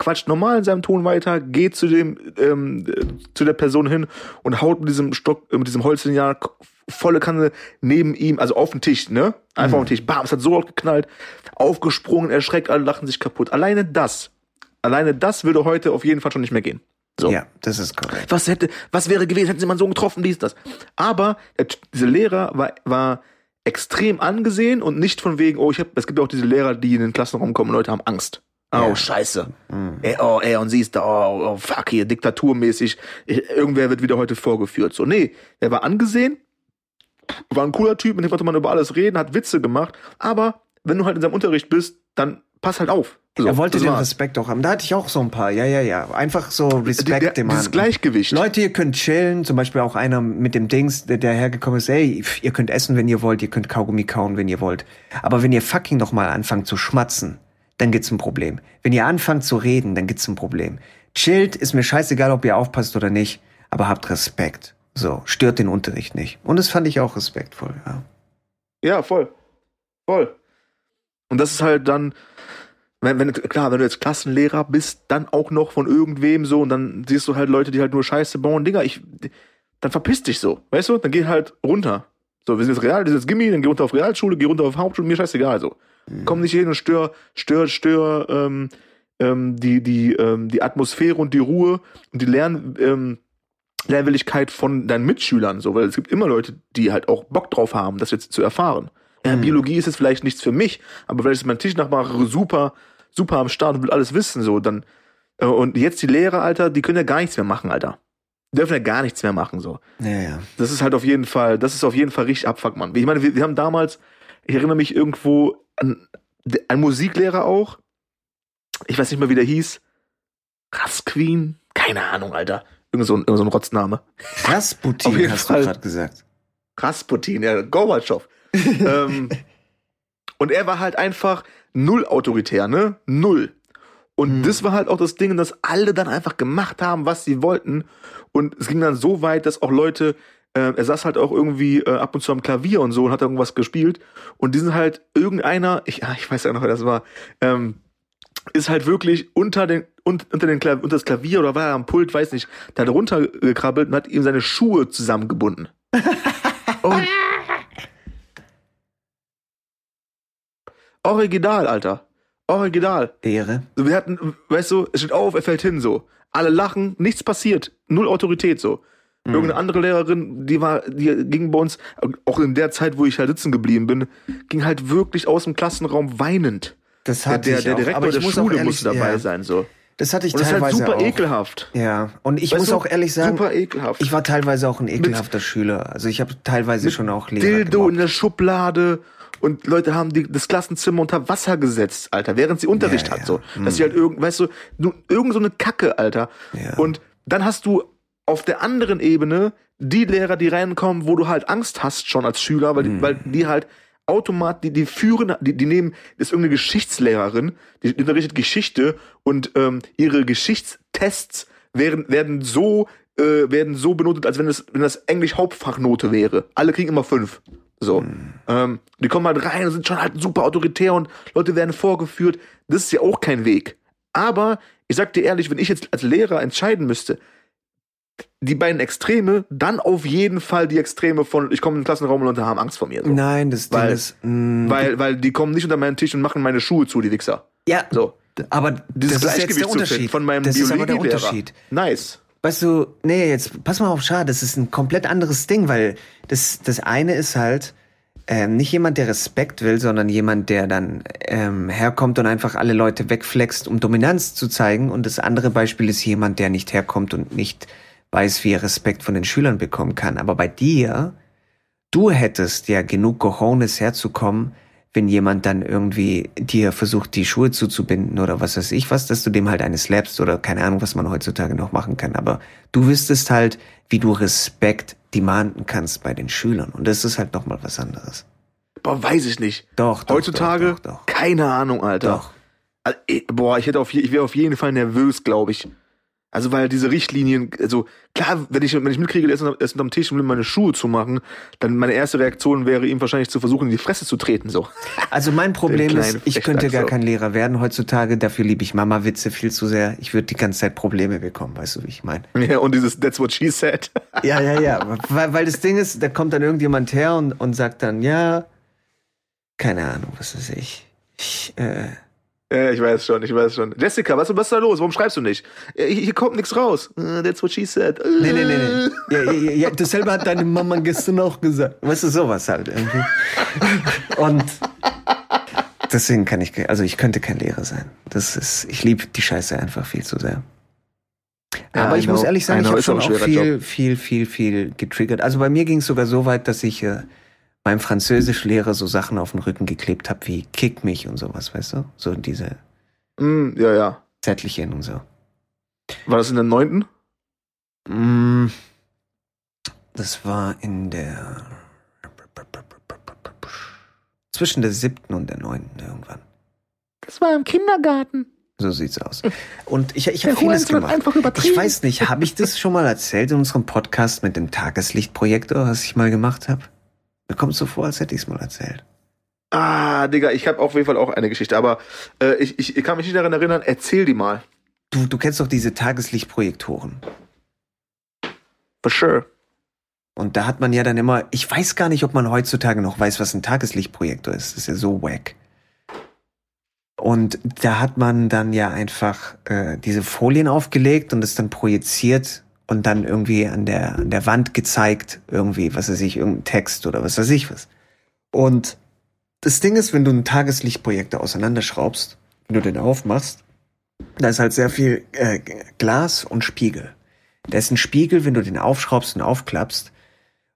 Quatscht normal in seinem Ton weiter, geht zu dem ähm, äh, zu der Person hin und haut mit diesem Stock, äh, mit diesem Holzlineal k- volle Kanne neben ihm, also auf den Tisch, ne? Einfach auf den Tisch. Bam, es hat so laut geknallt, aufgesprungen, erschreckt, alle lachen sich kaputt. Alleine das, alleine das würde heute auf jeden Fall schon nicht mehr gehen. So. ja, das ist korrekt. Was hätte, was wäre gewesen, hätten sie mal so getroffen, dies, das. Aber der, dieser Lehrer war, war extrem angesehen und nicht von wegen, oh, ich hab, es gibt ja auch diese Lehrer, die in den Klassenraum kommen und Leute haben Angst. Oh, Ja. scheiße. Mhm. Ey, oh, ey, und sie ist da, oh, oh, fuck hier, diktaturmäßig. Ich- Irgendwer wird wieder heute vorgeführt. So, nee, der war angesehen, war ein cooler Typ, mit dem konnte man über alles reden, hat Witze gemacht, aber wenn du halt in seinem Unterricht bist, dann pass halt auf. So, er wollte den war's. Respekt auch haben. Da hatte ich auch so ein paar. Ja, ja, ja. Einfach so Respekt Der- dem Dieses. Gleichgewicht. Leute, ihr könnt chillen. Zum Beispiel auch einer mit dem Dings, der, der hergekommen ist. Ey, ihr könnt essen, wenn ihr wollt. Ihr könnt Kaugummi kauen, wenn ihr wollt. Aber wenn ihr fucking noch mal anfangt zu schmatzen, dann gibt's ein Problem. Wenn ihr anfangt zu reden, dann gibt's ein Problem. Chillt, ist mir scheißegal, ob ihr aufpasst oder nicht. Aber habt Respekt. So, stört den Unterricht nicht. Und das fand ich auch respektvoll, ja. Ja, voll. Voll. Und das ist halt dann, wenn, wenn, klar, wenn du jetzt Klassenlehrer bist, dann auch noch von irgendwem so und dann siehst du halt Leute, die halt nur Scheiße bauen, Digga, ich, dann verpiss dich so, weißt du? Dann geh halt runter. So, wir sind jetzt Real, das ist jetzt Gimmi, dann geh runter auf Realschule, geh runter auf Hauptschule, mir scheißegal, so. Komm nicht hier hin und stör, stör, stör, ähm, ähm, die, die, ähm, die Atmosphäre und die Ruhe und die Lern, ähm, Lernwilligkeit von deinen Mitschülern, so, weil es gibt immer Leute, die halt auch Bock drauf haben, das jetzt zu erfahren. Ja, Mhm. Biologie ist jetzt vielleicht nichts für mich, aber vielleicht ist mein Tischnachbar super, super am Start und will alles wissen, so, dann, äh, und jetzt die Lehrer, Alter, die können ja gar nichts mehr machen, Alter. Die dürfen ja gar nichts mehr machen, so. Ja, ja. Das ist halt auf jeden Fall, das ist auf jeden Fall richtig Abfuck, Mann. Ich meine, wir, wir haben damals, ich erinnere mich irgendwo an ein Musiklehrer auch, ich weiß nicht mehr, wie der hieß. Rasquin? Keine Ahnung, Alter. Irgend so ein, irgend so ein Rotzname. Rasputin hast Fall. du gerade gesagt. Rasputin, ja, Gorbatschow. ähm, und er war halt einfach null autoritär, ne? Null. Und Hm. das war halt auch das Ding, dass alle dann einfach gemacht haben, was sie wollten. Und es ging dann so weit, dass auch Leute, äh, er saß halt auch irgendwie äh, ab und zu am Klavier und so und hat irgendwas gespielt. Und die sind halt irgendeiner, ich, ah, ich weiß ja noch, wer das war, ähm, ist halt wirklich unter den un, unter den Klav unter das Klavier oder war er am Pult, weiß nicht, da hat er runtergekrabbelt und hat ihm seine Schuhe zusammengebunden. und Original, Alter. Original. Ehre. Wir hatten, weißt du, es steht auf, er fällt hin so. Alle lachen, nichts passiert, null Autorität so. Irgendeine andere Lehrerin, die war, die ging bei uns, auch in der Zeit, wo ich halt sitzen geblieben bin, ging halt wirklich aus dem Klassenraum weinend. Das Der, hatte der, der auch. Direktor der Schule ehrlich- musste dabei ja. sein, so. Das hatte ich Und das ist halt teilweise super auch. ekelhaft. Ja, und ich Weißt muss du, auch ehrlich sagen, Super ekelhaft. ich war teilweise auch ein ekelhafter Schüler. Also ich habe teilweise schon auch Lehrer Dildo in gemobbt. der Schublade und Leute haben die, das Klassenzimmer unter Wasser gesetzt, Alter, während sie Unterricht Ja, hat, ja. so. Dass sie halt irgend, weißt du, du, irgend so eine Kacke, Alter. Ja. Und dann hast du auf der anderen Ebene die Lehrer, die reinkommen, wo du halt Angst hast schon als Schüler, weil, Mhm. die, weil die halt automat, die, die führen, die, die nehmen, das ist irgendeine Geschichtslehrerin, die, die unterrichtet Geschichte und ähm, ihre Geschichtstests werden, werden so, äh, werden so benotet, als wenn das, wenn das Englisch Hauptfachnote wäre. Alle kriegen immer fünf. So. Ähm, die kommen halt rein und sind schon halt super autoritär und Leute werden vorgeführt. Das ist ja auch kein Weg. Aber ich sag dir ehrlich, wenn ich jetzt als Lehrer entscheiden müsste, die beiden Extreme, dann auf jeden Fall die Extreme von, ich komme in den Klassenraum und Leute haben Angst vor mir. So. Nein, das Ding Weil- ist. Mh, Weil, weil die kommen nicht unter meinen Tisch und machen meine Schuhe zu, die Wichser. ja, So. aber Dieses das ist jetzt der Unterschied. von meinem das ist aber der. Unterschied. Nice. Weißt du, nee, jetzt pass mal auf, schade, das ist ein komplett anderes Ding, weil das, das eine ist halt ähm, nicht jemand, der Respekt will, sondern jemand, der dann ähm, herkommt und einfach alle Leute wegflext, um Dominanz zu zeigen. Und das andere Beispiel ist jemand, der nicht herkommt und nicht weiß, wie er Respekt von den Schülern bekommen kann. Aber bei dir, du hättest ja genug Cojones herzukommen, wenn jemand dann irgendwie dir versucht, die Schuhe zuzubinden oder was weiß ich was, dass du dem halt eine slappst oder keine Ahnung, was man heutzutage noch machen kann. Aber du wüsstest halt, wie du Respekt demanden kannst bei den Schülern. Und das ist halt nochmal was anderes. Boah, weiß ich nicht. Doch, doch, Heutzutage, doch, doch, keine Ahnung, Alter. Doch. Also, eh, boah, ich hätte auf ich wäre auf jeden Fall nervös, glaube ich. Also weil diese Richtlinien, also klar, wenn ich wenn ich mitkriege, der ist, er ist unterm Tisch und will meine Schuhe zu machen, dann meine erste Reaktion wäre ihm wahrscheinlich zu versuchen, in die Fresse zu treten, so. Also mein Problem ist, ich könnte gar so. kein Lehrer werden heutzutage. Dafür liebe ich Mama-Witze viel zu sehr. Ich würde die ganze Zeit Probleme bekommen, weißt du, wie ich meine? Ja, und dieses That's what she said. Ja, ja, ja. Weil, weil das Ding ist, da kommt dann irgendjemand her und, und sagt dann, ja, keine Ahnung, was weiß ich. Ich, äh, Ja, ich weiß schon, ich weiß schon. Jessica, was, was ist da los? Warum schreibst du nicht? Hier, kommt nichts raus. Uh, That's what she said. nee, nee, nee, nee. Ja, ja, ja, dasselbe hat deine Mama gestern auch gesagt. Weißt du, sowas halt irgendwie. Und deswegen kann ich, also ich könnte kein Lehrer sein. Das ist, ich liebe die Scheiße einfach viel zu sehr. Aber ich muss know. ehrlich sagen, I ich know, habe schon auch viel, viel, viel, viel getriggert. Also bei mir ging es sogar so weit, dass ich äh, meinem Französischlehrer so Sachen auf den Rücken geklebt habe wie Kick mich und sowas, weißt du? So diese Mm, ja, ja. Zettelchen und so. War das in der neunten? Mm, Das war in der zwischen der siebten und der neunten irgendwann. Das war im Kindergarten. So sieht's aus. Und ich, ich habe vieles gemacht. einfach übertrieben. Ich weiß nicht, habe ich das schon mal erzählt in unserem Podcast mit dem Tageslichtprojektor, was ich mal gemacht habe? Mir kommt so vor, als hätte ich es mal erzählt. Ah, Digga, ich habe auf jeden Fall auch eine Geschichte, aber äh, ich, ich, ich kann mich nicht daran erinnern. Erzähl die mal. Du, du kennst doch diese Tageslichtprojektoren. For sure. Und da hat man ja dann immer, ich weiß gar nicht, ob man heutzutage noch weiß, was ein Tageslichtprojektor ist. Das ist ja so wack. Und da hat man dann ja einfach äh, diese Folien aufgelegt und es dann projiziert und dann irgendwie an der, an der Wand gezeigt, irgendwie, was weiß ich, irgendein Text oder was weiß ich was. Und das Ding ist, wenn du einen Tageslichtprojektor auseinanderschraubst, wenn du den aufmachst, da ist halt sehr viel äh, Glas und Spiegel. Da ist ein Spiegel, wenn du den aufschraubst und aufklappst.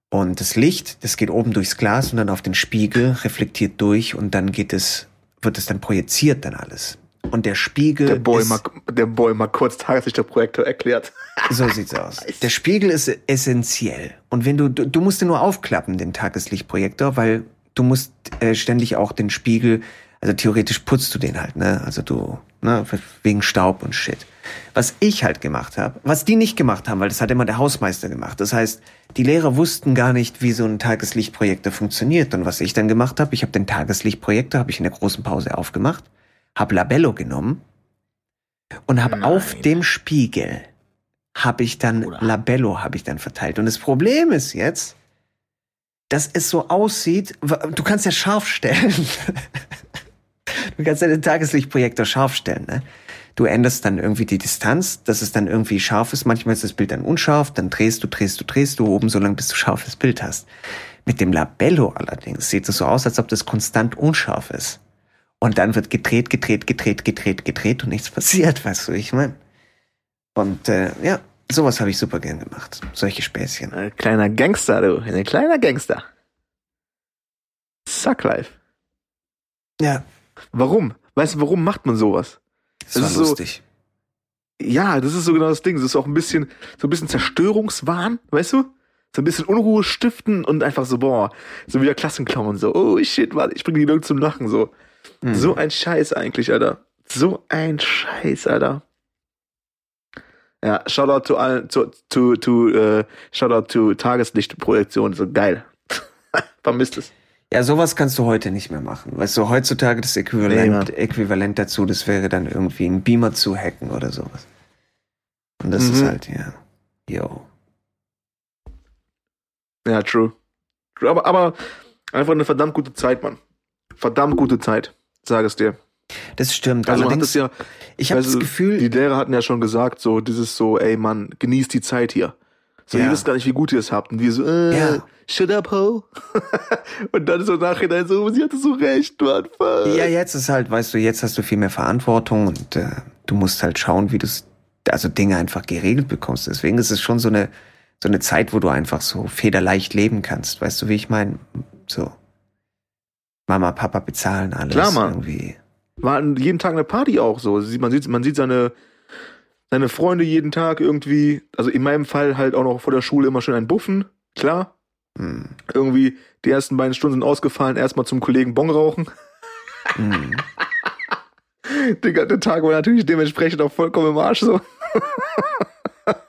Und das Licht, das geht oben durchs Glas und dann auf den Spiegel, reflektiert durch und dann geht es, wird es dann projiziert dann alles. Und der Spiegel Der Boy, ist, mal, der Boy mal kurz Tageslichterprojektor erklärt. So sieht's aus. Der Spiegel ist essentiell. Und wenn du, du, du musst den nur aufklappen, den Tageslichtprojektor, weil du musst äh, ständig auch den Spiegel, also theoretisch putzt du den halt, ne? Also du, ne, wegen Staub und Shit. Was ich halt gemacht habe, was die nicht gemacht haben, weil das hat immer der Hausmeister gemacht. Das heißt, die Lehrer wussten gar nicht, wie so ein Tageslichtprojektor funktioniert. Und was ich dann gemacht habe, ich habe den Tageslichtprojektor, habe ich in der großen Pause aufgemacht, habe Labello genommen und habe auf dem Spiegel habe ich dann Bruder. Labello habe ich dann verteilt. Und das Problem ist jetzt, dass es so aussieht, du kannst ja scharf stellen. du kannst ja den Tageslichtprojektor scharf stellen, ne? Du änderst dann irgendwie die Distanz, dass es dann irgendwie scharf ist. Manchmal ist das Bild dann unscharf, dann drehst du, drehst du, drehst du oben, so lange bis du scharfes Bild hast. Mit dem Labello allerdings sieht es so aus, als ob das konstant unscharf ist. Und dann wird gedreht, gedreht, gedreht, gedreht, gedreht und nichts passiert, weißt du, ich meine. Und äh, ja, sowas habe ich super gern gemacht. Solche Späßchen. Ein kleiner Gangster, du. Ein kleiner Gangster. Sucklife. Ja, Warum? Weißt du, warum macht man sowas? das war Das ist so- lustig. Ja, das ist so genau das Ding. Das ist auch ein bisschen, so ein bisschen Zerstörungswahn, weißt du? So ein bisschen Unruhe stiften und einfach so, boah, so wie der Klassenclown, so, oh shit, warte, ich bringe die Leute zum Lachen, so. Mhm. So ein Scheiß eigentlich, Alter. So ein Scheiß, Alter. Ja, Shoutout zu allen, zu, zu, zu, äh, Shoutout zu Tageslichtprojektion, so geil. Vermisst es. Ja, sowas kannst du heute nicht mehr machen. Weißt du, heutzutage das Nee, Äquivalent, Mann. Äquivalent dazu, das wäre dann irgendwie ein Beamer zu hacken oder sowas. Und das ist Mhm. halt, ja. Yo. Ja, true. true. Aber, aber einfach eine verdammt gute Zeit, Mann. Verdammt gute Zeit, sag es dir. Das stimmt. Also Allerdings, es ja, ich habe das du, Gefühl, die Lehrer hatten ja schon gesagt, so dieses so, ey Mann, genießt die Zeit hier. So, Ja. ihr wisst gar nicht, wie gut ihr es habt. Und wir so, äh, Ja. shut up, ho. und dann so nachhinein so, sie hatte so recht, Mann. Fuck. ja, jetzt ist halt, weißt du, jetzt hast du viel mehr Verantwortung und äh, du musst halt schauen, wie du also Dinge einfach geregelt bekommst. Deswegen ist es schon so eine, so eine Zeit, wo du einfach so federleicht leben kannst. Weißt du, wie ich meine? So. Mama, Papa bezahlen alles. Klar, Mann. Irgendwie. War an jeden Tag eine Party auch so. Man sieht, man sieht seine, seine Freunde jeden Tag irgendwie. Also in meinem Fall halt auch noch vor der Schule immer schön ein Buffen. Klar. Hm. Irgendwie die ersten beiden Stunden sind ausgefallen. Erstmal zum Kollegen Bon rauchen. Hm. Der ganze Tag war natürlich dementsprechend auch vollkommen im Arsch so.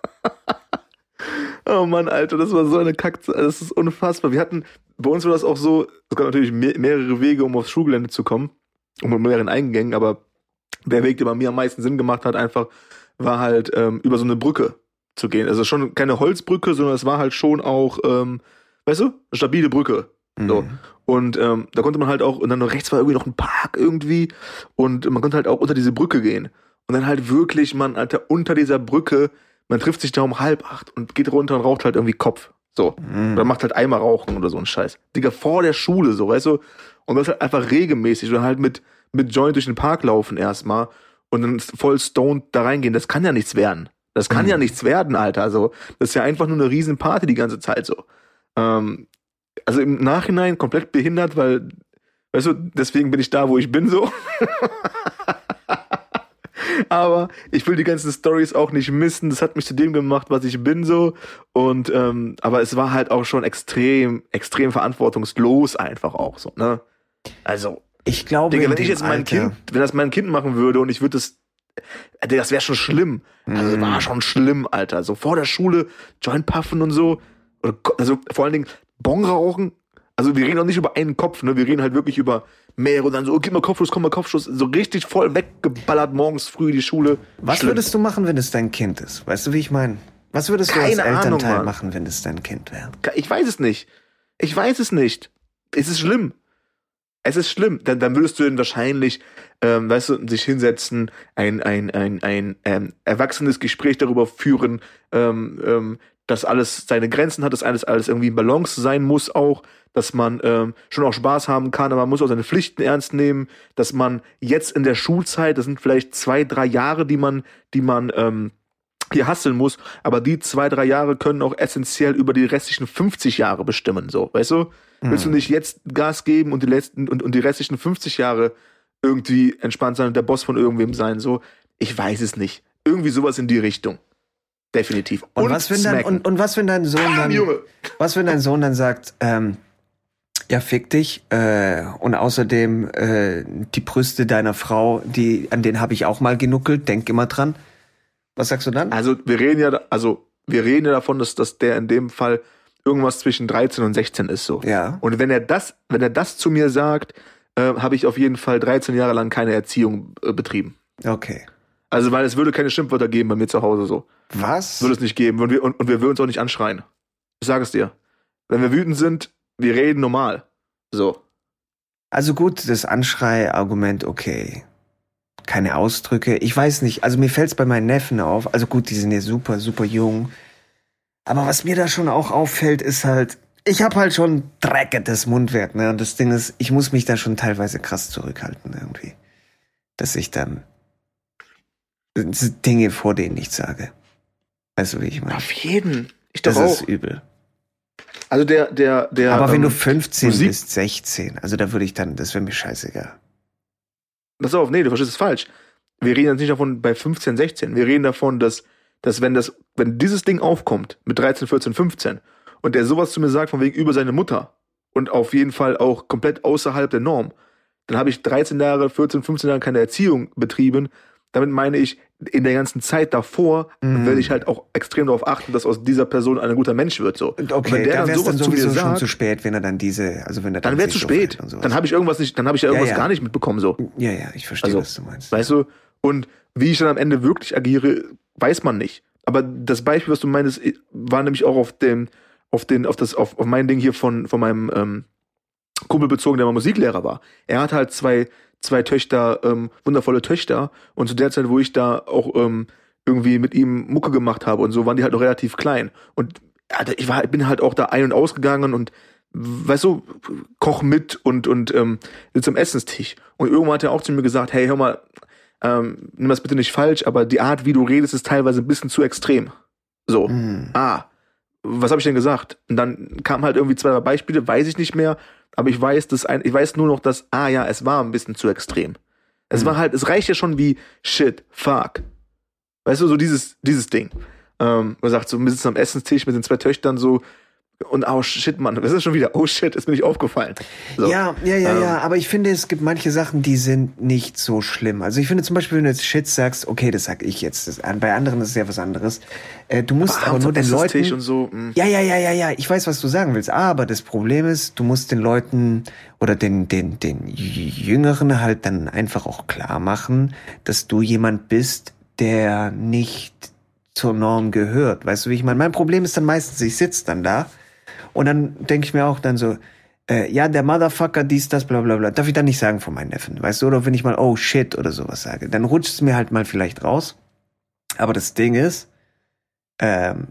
oh Mann, Alter, das war so eine Kackzeit. Das ist unfassbar. Wir hatten, bei uns war das auch so, es gab natürlich me mehrere Wege, um aufs Schulgelände zu kommen. Und mit mehreren Eingängen, aber der Weg, der bei mir am meisten Sinn gemacht hat, einfach, war halt ähm, über so eine Brücke zu gehen. Also schon keine Holzbrücke, sondern es war halt schon auch, ähm, weißt du, eine stabile Brücke. So. Mhm. Und ähm, da konnte man halt auch, und dann rechts war irgendwie noch ein Park irgendwie, und man konnte halt auch unter diese Brücke gehen. Und dann halt wirklich, man, Alter, unter dieser Brücke, man trifft sich da um halb acht und geht runter und raucht halt irgendwie Kopf. So. Mhm. Oder macht halt Eimer rauchen oder so ein Scheiß. Digga, vor der Schule, so, weißt du? Und das halt einfach regelmäßig. Und halt mit, mit Joint durch den Park laufen erstmal und dann voll stoned da reingehen. Das kann ja nichts werden. Das kann Mhm. ja nichts werden, Alter. Also, das ist ja einfach nur eine riesen Party die ganze Zeit so. Ähm, also im Nachhinein komplett behindert, weil, weißt du, deswegen bin ich da, wo ich bin, so. Aber ich will die ganzen Stories auch nicht missen. Das hat mich zu dem gemacht, was ich bin, so. Und, ähm, aber es war halt auch schon extrem, extrem verantwortungslos einfach auch so, ne? Also, Ich glaube, Digga, wenn ich jetzt mein Alter- Kind, wenn das mein Kind machen würde und ich würde das, Digga, das wäre schon schlimm. Also, Mhm. war schon schlimm, Alter. So vor der Schule, Joint puffen und so. Oder, also, vor allen Dingen, Bon rauchen. Also, wir reden auch nicht über einen Kopf, ne? Wir reden halt wirklich über mehrere und dann so, oh, gib mal Kopfschuss, komm mal Kopfschuss. So richtig voll weggeballert morgens früh die Schule. Was Schlimm. würdest du machen, wenn es dein Kind ist? Weißt du, wie ich meine? Was würdest du Keine als Ahnung, Elternteil Mann. machen, wenn es dein Kind wäre? Ich weiß es nicht. Ich weiß es nicht. Es ist schlimm. Es ist schlimm. Dann, dann würdest du ihn wahrscheinlich, ähm, weißt du, sich hinsetzen, ein, ein, ein, ein ähm, erwachsenes Gespräch darüber führen, ähm, ähm, dass alles seine Grenzen hat, dass alles, alles irgendwie in Balance sein muss auch, dass man ähm, schon auch Spaß haben kann, aber man muss auch seine Pflichten ernst nehmen, dass man jetzt in der Schulzeit, das sind vielleicht zwei, drei Jahre, die man, die man ähm, hier hasseln muss, aber die zwei, drei Jahre können auch essentiell über die restlichen 50 Jahre bestimmen, so, weißt du? Willst du nicht jetzt Gas geben und die letzten und, und die restlichen 50 Jahre irgendwie entspannt sein und der Boss von irgendwem sein, so. Ich weiß es nicht. Irgendwie sowas in die Richtung. Definitiv. Und, was, wenn dann, und, und was, wenn dein Sohn Bam, dann, Junge. was, wenn dein Sohn dann sagt, ähm, ja, fick dich, äh, und außerdem, äh, die Brüste deiner Frau, die, an denen habe ich auch mal genuckelt, denk immer dran. Was sagst du dann? Also wir reden ja, also wir reden ja davon, dass, dass der in dem Fall irgendwas zwischen 13 und 16 ist so. Ja. Und wenn er das, wenn er das zu mir sagt, äh, habe ich auf jeden Fall 13 Jahre lang keine Erziehung äh, betrieben. Okay. Also weil es würde keine Schimpfwörter geben bei mir zu Hause so. Was? Würde es nicht geben und wir, und, und wir würden uns auch nicht anschreien. Ich sage es dir. Wenn wir wütend sind, wir reden normal. So. Also gut, das Anschrei-Argument, okay. Keine Ausdrücke. Ich weiß nicht, also mir fällt's bei meinen Neffen auf. Also gut, die sind ja super, super jung. Aber was mir da schon auch auffällt, ist halt, ich habe halt schon dreckiges Mundwerk, ne? Und das Ding ist, ich muss mich da schon teilweise krass zurückhalten irgendwie. Dass ich dann Dinge vor denen nicht sage. Weißt du, wie ich meine? Auf jeden. Ich Das auch. ist übel. Also der, der, der. Aber wenn ähm, du 15 Musik- bist, 16, also da würde ich dann, das wäre mir scheißegal. Pass auf, nee, du verstehst es falsch. Wir reden jetzt nicht davon bei 15, 16. Wir reden davon, dass, dass wenn das, wenn dieses Ding aufkommt mit 13, 14, 15 und der sowas zu mir sagt von wegen über seine Mutter und auf jeden Fall auch komplett außerhalb der Norm, dann habe ich 13 Jahre, 14, 15 Jahre keine Erziehung betrieben. Damit meine ich, in der ganzen Zeit davor Mhm. werde ich halt auch extrem darauf achten, dass aus dieser Person ein guter Mensch wird. So. Und Okay, wenn der da dann sowas dann zu mir sowieso schon sagt, zu spät, wenn er dann diese, also wenn er dann wäre zu spät. und. Dann habe ich irgendwas nicht, dann habe ich ja irgendwas ja. gar nicht mitbekommen. So. ja, ja, ich verstehe, Also, was du meinst. Weißt du? Und wie ich dann am Ende wirklich agiere, weiß man nicht. Aber das Beispiel, was du meinst, war nämlich auch auf dem, auf den, auf das, auf, auf mein Ding hier von, von meinem ähm, Kumpel bezogen, der mal Musiklehrer war. Er hat halt zwei, zwei Töchter, ähm, wundervolle Töchter. Und zu der Zeit, wo ich da auch ähm, irgendwie mit ihm Mucke gemacht habe und so, waren die halt noch relativ klein. Und Alter, ich war, bin halt auch da ein- und ausgegangen und weißt du, koch mit und, und ähm, sitze am Essenstisch. Und irgendwann hat er auch zu mir gesagt, hey, hör mal, ähm, nimm das bitte nicht falsch, aber die Art, wie du redest, ist teilweise ein bisschen zu extrem. So. Hm. Ah, was habe ich denn gesagt? Und dann kamen halt irgendwie zwei, Beispiele, weiß ich nicht mehr, aber ich weiß, dass ein, ich weiß nur noch, dass, ah ja, es war ein bisschen zu extrem. Es Hm. war halt, es reicht ja schon wie shit, fuck. Weißt du, so dieses, dieses Ding. Ähm, man sagt so, wir sitzen am Essenstisch mit den zwei Töchtern so und oh shit, Mann, das ist schon wieder, oh shit, ist mir nicht aufgefallen. So. Ja, ja, ja, Ähm. ja, aber ich finde, es gibt manche Sachen, die sind nicht so schlimm. Also ich finde zum Beispiel, wenn du jetzt Shit sagst, okay, das sag ich jetzt, das, bei anderen ist es ja was anderes. Äh, du musst aber, abends nur den Leuten... und so. mm. Ja, ja, ja, ja, ja. Ich weiß, was du sagen willst. Aber das Problem ist, du musst den Leuten oder den, den, den Jüngeren halt dann einfach auch klar machen, dass du jemand bist, der nicht zur Norm gehört. Weißt du, wie ich meine? Mein Problem ist dann meistens, ich sitz dann da und dann denke ich mir auch dann so, äh, ja, der Motherfucker, dies, das, bla bla bla. Darf ich dann nicht sagen von meinen Neffen, weißt du? Oder wenn ich mal, oh shit oder sowas sage, dann rutscht es mir halt mal vielleicht raus. Aber das Ding ist, ähm,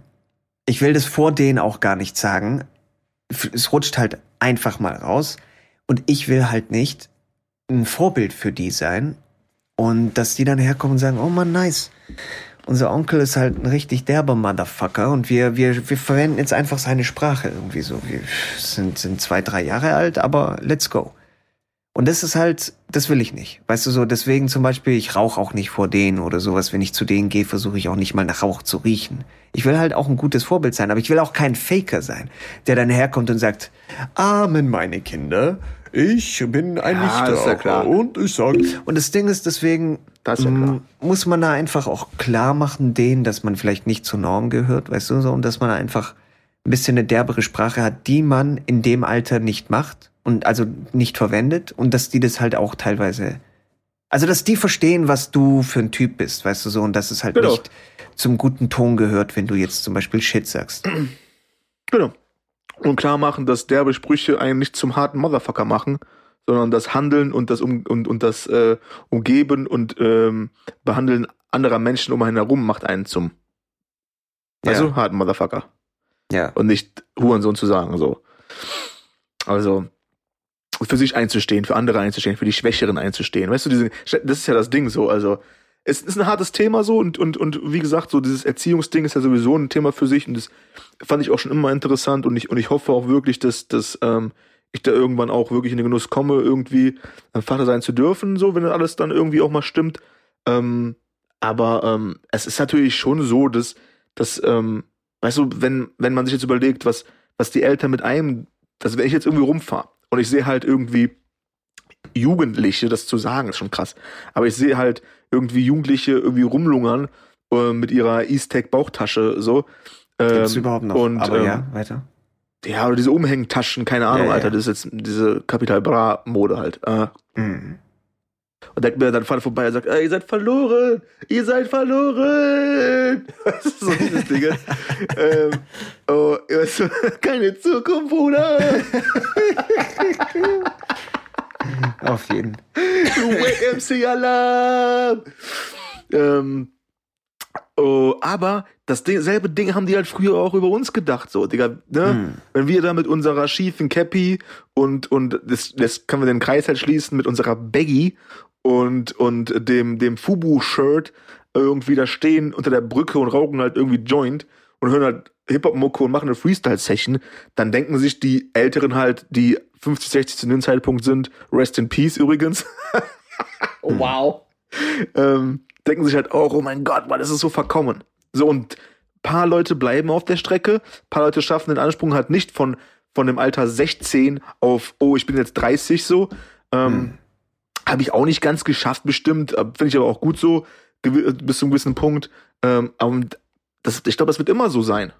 ich will das vor denen auch gar nicht sagen. Es rutscht halt einfach mal raus. Und ich will halt nicht ein Vorbild für die sein. Und dass die dann herkommen und sagen, oh man, nice. Unser Onkel ist halt ein richtig derber Motherfucker und wir, wir, wir verwenden jetzt einfach seine Sprache irgendwie so. Wir sind, sind zwei, drei Jahre alt, aber let's go. Und das ist halt, das will ich nicht. Weißt du so, deswegen zum Beispiel, ich rauche auch nicht vor denen oder sowas. Wenn ich zu denen gehe, versuche ich auch nicht mal nach Rauch zu riechen. Ich will halt auch ein gutes Vorbild sein, aber ich will auch kein Faker sein, der dann herkommt und sagt, Amen, meine Kinder, ich bin ein Ja, Nichtraucher ist ja klar. und ich sag. Und das Ding ist, deswegen Das ist ja klar. mm, muss man da einfach auch klar machen, denen, dass man vielleicht nicht zur Norm gehört, weißt du, so, und dass man einfach ein bisschen eine derbere Sprache hat, die man in dem Alter nicht macht und also nicht verwendet und dass die das halt auch teilweise, also dass die verstehen, was du für ein Typ bist, weißt du so, und dass es halt Genau. nicht zum guten Ton gehört, wenn du jetzt zum Beispiel Shit sagst. Genau. Und klar machen, dass derbe Sprüche einen nicht zum harten Motherfucker machen, sondern das Handeln und das um, und, und das äh, Umgeben und ähm, Behandeln anderer Menschen um einen herum macht einen zum also Ja. harten Motherfucker. Ja. Und nicht Hurensohn zu sagen. so. Also für sich einzustehen, für andere einzustehen, für die Schwächeren einzustehen. Weißt du, diese, das ist ja das Ding so. Also es ist ein hartes Thema so und, und, und wie gesagt, so dieses Erziehungsding ist ja sowieso ein Thema für sich und das fand ich auch schon immer interessant und ich, und ich hoffe auch wirklich, dass, dass ähm, ich da irgendwann auch wirklich in den Genuss komme, irgendwie ein Vater sein zu dürfen, so, wenn alles dann irgendwie auch mal stimmt. Ähm, aber ähm, es ist natürlich schon so, dass, dass ähm, weißt du, wenn, wenn man sich jetzt überlegt, was, was die Eltern mit einem, dass wenn ich jetzt irgendwie rumfahre und ich sehe halt irgendwie Jugendliche, das zu sagen, ist schon krass, aber ich sehe halt irgendwie Jugendliche irgendwie rumlungern äh, mit ihrer East-Tech Bauchtasche so. Ähm, Gibt's überhaupt noch? Und, Aber ähm, ja, weiter. Ja, oder diese Umhängtaschen, keine Ahnung, Ja, ja. Alter, das ist jetzt diese Capital Bra Mode halt. Äh. Mhm. Und da mir dann Vater vorbei und sagt, ihr seid verloren, ihr seid verloren. Das ist so dieses Ding. ähm, oh, weißt du, keine Zukunft, Bruder. Auf jeden. Wake MC Alarm. Ähm, oh, aber das Ding, selbe Ding haben die halt früher auch über uns gedacht, so, Digga, ne? Mhm. Wenn wir da mit unserer schiefen Cappy und, und das, das können wir den Kreis halt schließen mit unserer Baggy und, und dem, dem Fubu-Shirt irgendwie da stehen unter der Brücke und rauchen halt irgendwie Joint und hören halt Hip-Hop-Mucke und machen eine Freestyle-Session, dann denken sich die Älteren halt, die 50, 60 zu dem Zeitpunkt sind, Rest in Peace übrigens. wow. Ähm, denken sich halt auch, oh mein Gott, man, das ist so verkommen. So, und paar Leute bleiben auf der Strecke, paar Leute schaffen den Ansprung halt nicht von, von dem Alter 16 auf, oh, ich bin jetzt 30 so. Ähm, Habe ich auch nicht ganz geschafft, bestimmt. äh, Finde ich aber auch gut so, gewi- bis zu einem gewissen Punkt. Ähm, und das, ich glaube, das wird immer so sein.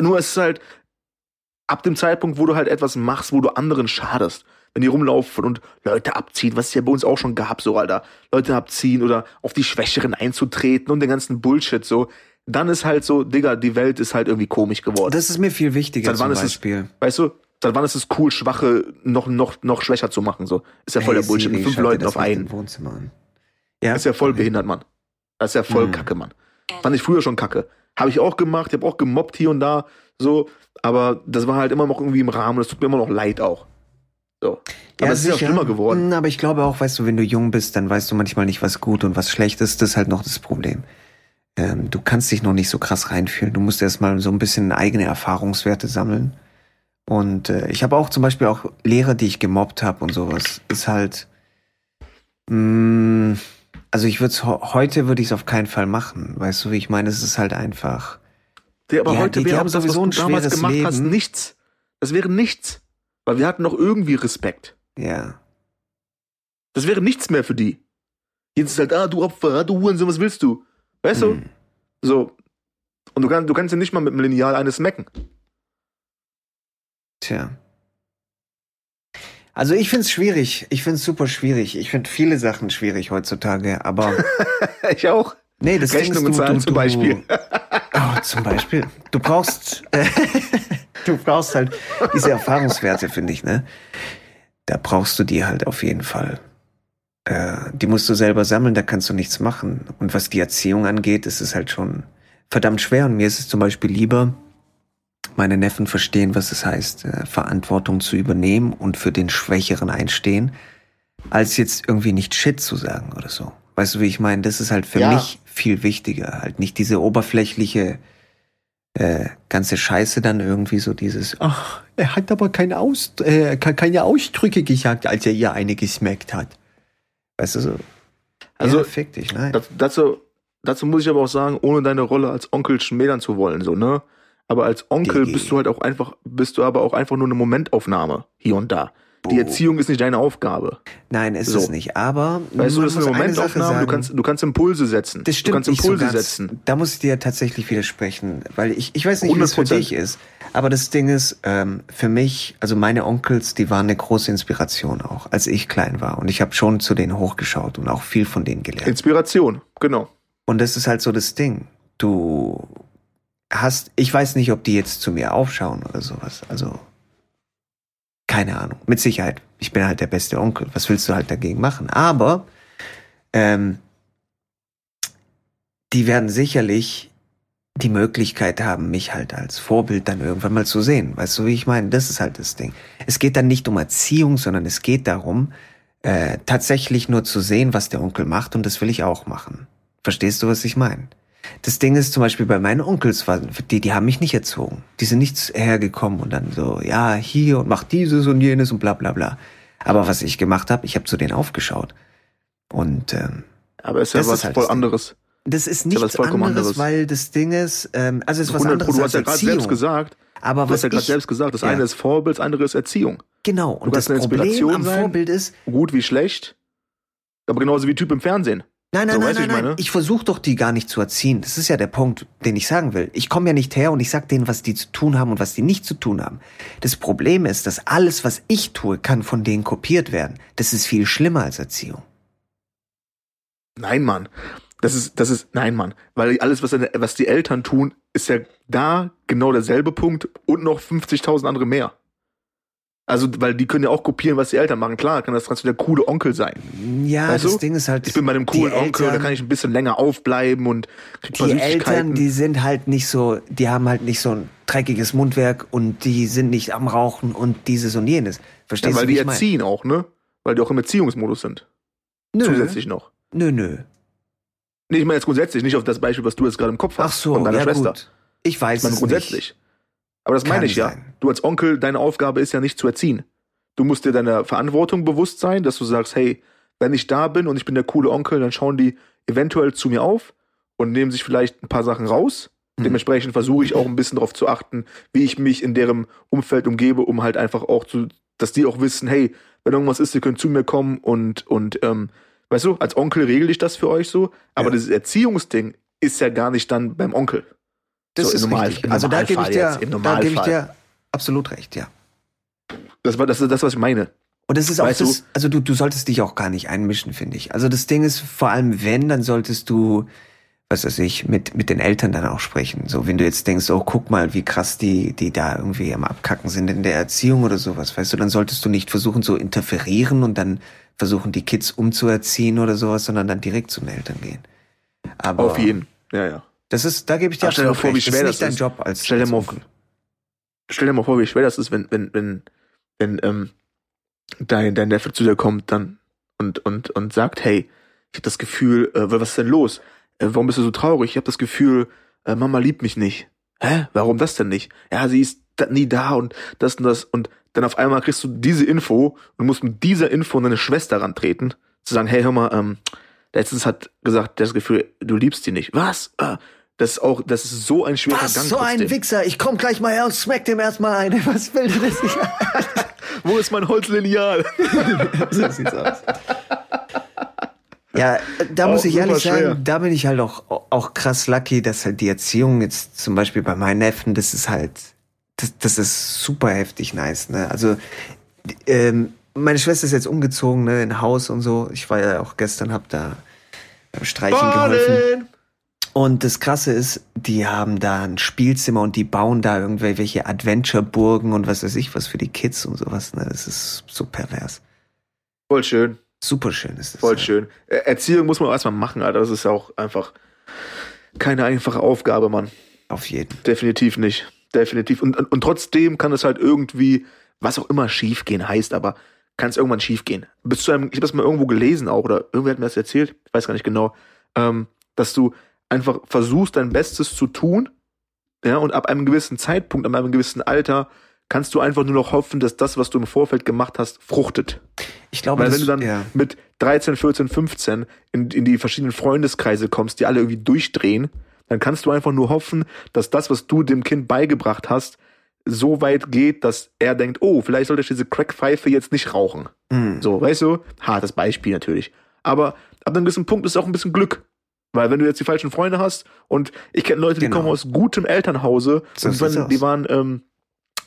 Nur es ist halt ab dem Zeitpunkt, wo du halt etwas machst, wo du anderen schadest. Wenn die rumlaufen und Leute abziehen, was es ja bei uns auch schon gab, so, Alter. Leute abziehen oder auf die Schwächeren einzutreten und den ganzen Bullshit, so. Dann ist halt so, Digga, die Welt ist halt irgendwie komisch geworden. Das ist mir viel wichtiger Seit wann zum ist es- Beispiel. weißt du? Seit wann ist es cool, Schwache noch, noch, noch schwächer zu machen, so. Ist ja voll Hey, der Bullshit Siri, mit fünf Leuten auf einen. im Wohnzimmer an. Ja, Das ist ja voll behindert, Mann. Das ist ja voll Mhm. kacke, Mann. Fand ich früher schon kacke. Habe ich auch gemacht, ich habe auch gemobbt hier und da, so. Aber das war halt immer noch irgendwie im Rahmen. Das tut mir immer noch leid auch. So. Aber es ist ja schlimmer geworden. Mm, Aber ich glaube auch, weißt du, wenn du jung bist, dann weißt du manchmal nicht, was gut und was schlecht ist. Das ist halt noch das Problem. Ähm, du kannst dich noch nicht so krass reinfühlen. Du musst erstmal so ein bisschen eigene Erfahrungswerte sammeln. Und äh, ich habe auch zum Beispiel auch Lehrer, die ich gemobbt habe und sowas. Ist halt. Mh, also ich würde es heute würde ich es auf keinen Fall machen. Weißt du, wie ich meine? Es ist halt einfach. Der, aber Ja, heute die- die wäre haben auch das, was sowieso du ein damals gemacht hast, Leben. nichts. Das wäre nichts. Weil wir hatten noch irgendwie Respekt. Ja. Das wäre nichts mehr für die. Jetzt ist halt, ah, du Opfer, ah, du Hurensohn, was willst du? Weißt du? Hm. So. Und du, kann, du kannst ja nicht mal mit dem Lineal eines mecken. Tja. Also ich find's schwierig. Ich find's super schwierig. Ich find viele Sachen schwierig heutzutage, aber ich auch. Nee, das Rechnungen du, zahlen zum Beispiel. Oh, zum Beispiel. Du brauchst, äh, du brauchst halt diese Erfahrungswerte, finde ich, ne? Da brauchst du die halt auf jeden Fall. Äh, die musst du selber sammeln, da kannst du nichts machen. Und was die Erziehung angeht, ist es halt schon verdammt schwer. Und mir ist es zum Beispiel lieber, meine Neffen verstehen, was es heißt, äh, Verantwortung zu übernehmen und für den Schwächeren einstehen, als jetzt irgendwie nicht Shit zu sagen oder so. Weißt du, wie ich meine? Das ist halt für Ja. mich viel wichtiger. Halt nicht diese oberflächliche äh, ganze Scheiße dann irgendwie so dieses, ach, er hat aber keine, Aus äh, ke- keine Ausdrücke gesagt, als er ihr eine gesmackt hat. Weißt du so? Also, ja, fick dich, nein. Dazu, dazu muss ich aber auch sagen, ohne deine Rolle als Onkel schmälern zu wollen, so, ne? Aber als Onkel bist du halt auch einfach, bist du aber auch einfach nur eine Momentaufnahme hier und da. Die. Erziehung ist nicht deine Aufgabe. Nein, ist So. es nicht. Aber Weißt du, das ist eine muss eine Momentaufnahme, du kannst, du kannst Impulse setzen. Das du stimmt kannst nicht Impulse so setzen. Da muss ich dir tatsächlich widersprechen, weil ich, ich weiß nicht, wie es für 100%. dich ist. Aber das Ding ist, ähm, für mich, also meine Onkels, die waren eine große Inspiration auch, als ich klein war. Und ich habe schon zu denen hochgeschaut und auch viel von denen gelernt. Inspiration, genau. Und das ist halt so das Ding. Du hast, ich weiß nicht, ob die jetzt zu mir aufschauen oder sowas. Also, keine Ahnung. Mit Sicherheit. Ich bin halt der beste Onkel. Was willst du halt dagegen machen? Aber, ähm, die werden sicherlich die Möglichkeit haben, mich halt als Vorbild dann irgendwann mal zu sehen. Weißt du, wie ich meine? Das ist halt das Ding. Es geht dann nicht um Erziehung, sondern es geht darum, äh, tatsächlich nur zu sehen, was der Onkel macht und das will ich auch machen. Verstehst du, was ich meine? Das Ding ist zum Beispiel bei meinen Onkels, die, die haben mich nicht erzogen. Die sind nicht hergekommen und dann so, ja, hier und mach dieses und jenes und bla bla bla. Aber was ich gemacht habe, ich habe zu denen aufgeschaut. Und ähm, Aber es ist ja Das was ist halt voll das anderes. das ist nichts vollkommen anderes, anderes. weil das Ding ist, ähm, also es ist was 100 anderes du als hast ja gerade selbst gesagt, aber du was hast ja gerade selbst gesagt, das Ja. eine ist Vorbild, das andere ist Erziehung. genau, und das eine Problem Inspiration am sein. Vorbild ist, Gut wie schlecht. Aber genauso wie Typ im Fernsehen. Nein, nein, So, nein, nein, ich nein. Ich versuche doch, die gar nicht zu erziehen. Das ist ja der Punkt, den ich sagen will. Ich komme ja nicht her und ich sag denen, was die zu tun haben und was die nicht zu tun haben. Das Problem ist, dass alles, was ich tue, kann von denen kopiert werden. Das ist viel schlimmer als Erziehung. Nein, Mann. Das ist, das ist, nein, Mann. Weil alles, was, was die Eltern tun, ist ja da genau derselbe Punkt und noch 50.000 andere mehr. Also, weil die können ja auch kopieren, was die Eltern machen. Klar, kann das trotzdem der coole Onkel sein. Ja, Weißt das du? Ding ist halt. Ich bin bei einem coolen die Onkel, da Eltern- kann ich ein bisschen länger aufbleiben und krieg Die. Eltern, die sind halt nicht so, die haben halt nicht so ein dreckiges Mundwerk und die sind nicht am Rauchen und dieses und jenes. ja, Verstehst weil du, die wie ich mein? erziehen auch, ne? Weil die auch im Erziehungsmodus sind. Nö, Zusätzlich noch. nö, nö. Nee, ich meine jetzt grundsätzlich, nicht auf das Beispiel, was du jetzt gerade im Kopf hast. Ach so, von deiner ja Schwester. gut. Ich weiß Ich meine es grundsätzlich. nicht. Aber das meine Kann ich ja. sein. Du als Onkel, deine Aufgabe ist ja nicht zu erziehen. Du musst dir deiner Verantwortung bewusst sein, dass du sagst, hey, wenn ich da bin und ich bin der coole Onkel, dann schauen die eventuell zu mir auf und nehmen sich vielleicht ein paar Sachen raus. Mhm. Dementsprechend versuche ich auch ein bisschen darauf zu achten, wie ich mich in deren Umfeld umgebe, um halt einfach auch zu, dass die auch wissen, hey, wenn irgendwas ist, ihr könnt zu mir kommen und, und ähm, weißt du, als Onkel regle ich das für euch so, aber Ja. dieses Erziehungsding ist ja gar nicht dann beim Onkel. Das So, ist Normal- richtig. Also da gebe ich dir, jetzt, da gebe ich dir absolut recht, ja. Das war das, ist das, was ich meine. Und das ist auch Weißt du- das, also du, du solltest dich auch gar nicht einmischen, finde ich. Also das Ding ist, vor allem wenn, dann solltest du, was weiß ich, mit, mit den Eltern dann auch sprechen. So, wenn du jetzt denkst, oh, guck mal, wie krass die, die da irgendwie am Abkacken sind in der Erziehung oder sowas, weißt du, dann solltest du nicht versuchen zu interferieren und dann versuchen, die Kids umzuerziehen oder sowas, sondern dann direkt zu den Eltern gehen. Aber Auf jeden. Ja, ja. Das ist, da gebe ich dir stell dir absolut vor, wie schwer das ist das nicht dein ist. Job als, Stell dir mal. Stell dir mal vor, wie schwer das ist, wenn, wenn, wenn, wenn ähm, dein, dein Neffe zu dir kommt dann und, und, und sagt, hey, ich habe das Gefühl, äh, was ist denn los? Äh, warum bist du so traurig? Ich habe das Gefühl, äh, Mama liebt mich nicht. Hä? Warum das denn nicht? Ja, sie ist nie da und das und das. Und dann auf einmal kriegst du diese Info und musst mit dieser Info an deine Schwester rantreten, zu sagen, hey, hör mal, ähm, letztens hat gesagt, das Gefühl, du liebst sie nicht. Was? Ah, das ist auch, das ist so ein schwerer Was, Gang. so ein. Wichser, ich komm gleich mal her und smack dem erstmal eine. Was will der sich? Wo ist mein Holzlineal? so sieht's aus. Ja, da muss Auch ich ehrlich schwer. sagen, da bin ich halt auch, auch krass lucky, dass halt die Erziehung jetzt zum Beispiel bei meinen Neffen, das ist halt, das, das ist super heftig nice, ne? Also, ähm, meine Schwester ist jetzt umgezogen, ne, in Haus und so. Ich war ja auch gestern, hab da beim Streichen geholfen. Und das Krasse ist, die haben da ein Spielzimmer und die bauen da irgendwelche Adventure-Burgen und was weiß ich was für die Kids und sowas. Ne? Das ist so pervers. Voll schön, Super schön ist das. voll ja. schön. Äh, Erziehung muss man auch erstmal machen, Alter. Das ist auch einfach keine einfache Aufgabe, Mann. Auf jeden. Definitiv nicht. Definitiv. Und, und, und trotzdem kann es halt irgendwie, was auch immer schiefgehen heißt, aber kann es irgendwann schiefgehen. Bis zu einem, ich habe das mal irgendwo gelesen auch, oder irgendwer hat mir das erzählt, ich weiß gar nicht genau, ähm, dass du einfach versuchst, dein Bestes zu tun, ja, und ab einem gewissen Zeitpunkt, ab einem gewissen Alter, kannst du einfach nur noch hoffen, dass das, was du im Vorfeld gemacht hast, fruchtet. Ich glaube, Weil das, wenn du dann ja. mit 13, 14, 15 in, in die verschiedenen Freundeskreise kommst, die alle irgendwie durchdrehen, dann kannst du einfach nur hoffen, dass das, was du dem Kind beigebracht hast, so weit geht, dass er denkt, oh, vielleicht sollte ich diese Crackpfeife jetzt nicht rauchen. Hm. So, weißt du? Hartes Beispiel natürlich. Aber ab einem gewissen Punkt ist auch ein bisschen Glück. Weil wenn du jetzt die falschen Freunde hast und ich kenne Leute, die Genau. kommen aus gutem Elternhause So und wenn, die waren, ähm,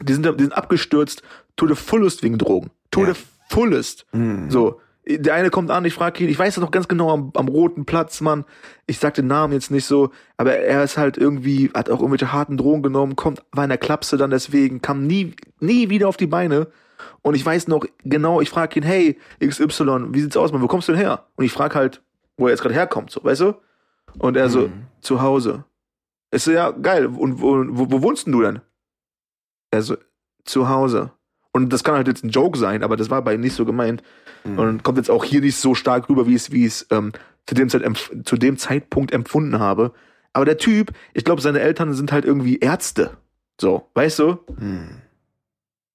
die sind, die sind abgestürzt to the fullest wegen Drogen. To Ja. the fullest. Hm. So, der eine kommt an, ich frage ihn, ich weiß das noch ganz genau am, am roten Platz, Mann. Ich sag den Namen jetzt nicht so, aber er ist halt irgendwie, hat auch irgendwelche harten Drogen genommen, kommt, war in der Klapse dann deswegen, kam nie, nie wieder auf die Beine. Und ich weiß noch genau, ich frage ihn, hey, XY, wie sieht's aus, Mann, wo kommst du denn her? Und ich frage halt, wo er jetzt gerade herkommt, so, weißt du? Und er so, Mhm. zu Hause. Ich so, ja, geil, und wo, wo, wo wohnst denn du denn? Er so, zu Hause. Und das kann halt jetzt ein Joke sein, aber das war bei ihm nicht so gemeint. Mhm. Und kommt jetzt auch hier nicht so stark rüber, wie es, wie es ähm, zu, dem Zeit, zu dem Zeitpunkt empfunden habe. Aber der Typ, ich glaube, seine Eltern sind halt irgendwie Ärzte. So, weißt du? Hm.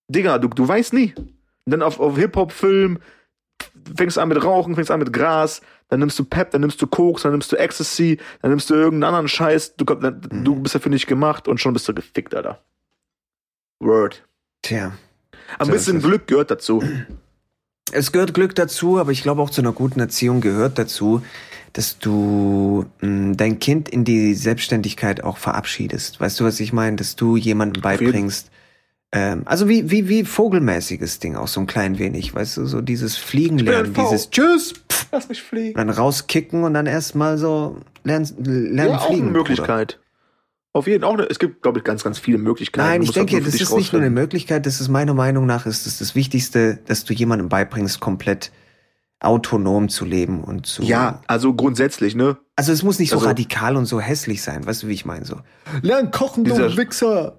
Digga, du, du weißt nie. Und dann auf, auf Hip-Hop-Film fängst an mit Rauchen, fängst an mit Gras, dann nimmst du Pep, dann nimmst du Koks, dann nimmst du Ecstasy, dann nimmst du irgendeinen anderen Scheiß, du, dann, du bist dafür nicht gemacht und schon bist du gefickt, Alter. Word. Tja. Ein So bisschen. Glück gehört dazu. Es gehört Glück dazu, aber ich glaube auch zu einer guten Erziehung gehört dazu, dass du mh, dein Kind in die Selbstständigkeit auch verabschiedest. Weißt du, was ich meine? Dass du jemandem beibringst. Ähm, also wie, wie, wie vogelmäßiges Ding auch so ein klein wenig, weißt du, so dieses Fliegen lernen, dieses Tschüss, pff, Lass mich fliegen. dann rauskicken und dann erstmal so lernen, lernen Ja, auch fliegen. eine Bruder. Möglichkeit. Auf jeden Fall. Es gibt, glaube ich, ganz, ganz viele Möglichkeiten. Nein, ich denke, das ist nicht nur eine rausfinden. Möglichkeit, das ist meiner Meinung nach ist das, das Wichtigste, dass du jemandem beibringst, komplett autonom zu leben und zu. Ja, also grundsätzlich, ne? Also es muss nicht so Also- radikal und so hässlich sein, weißt du, wie ich meine so. Lern kochen, du Wichser.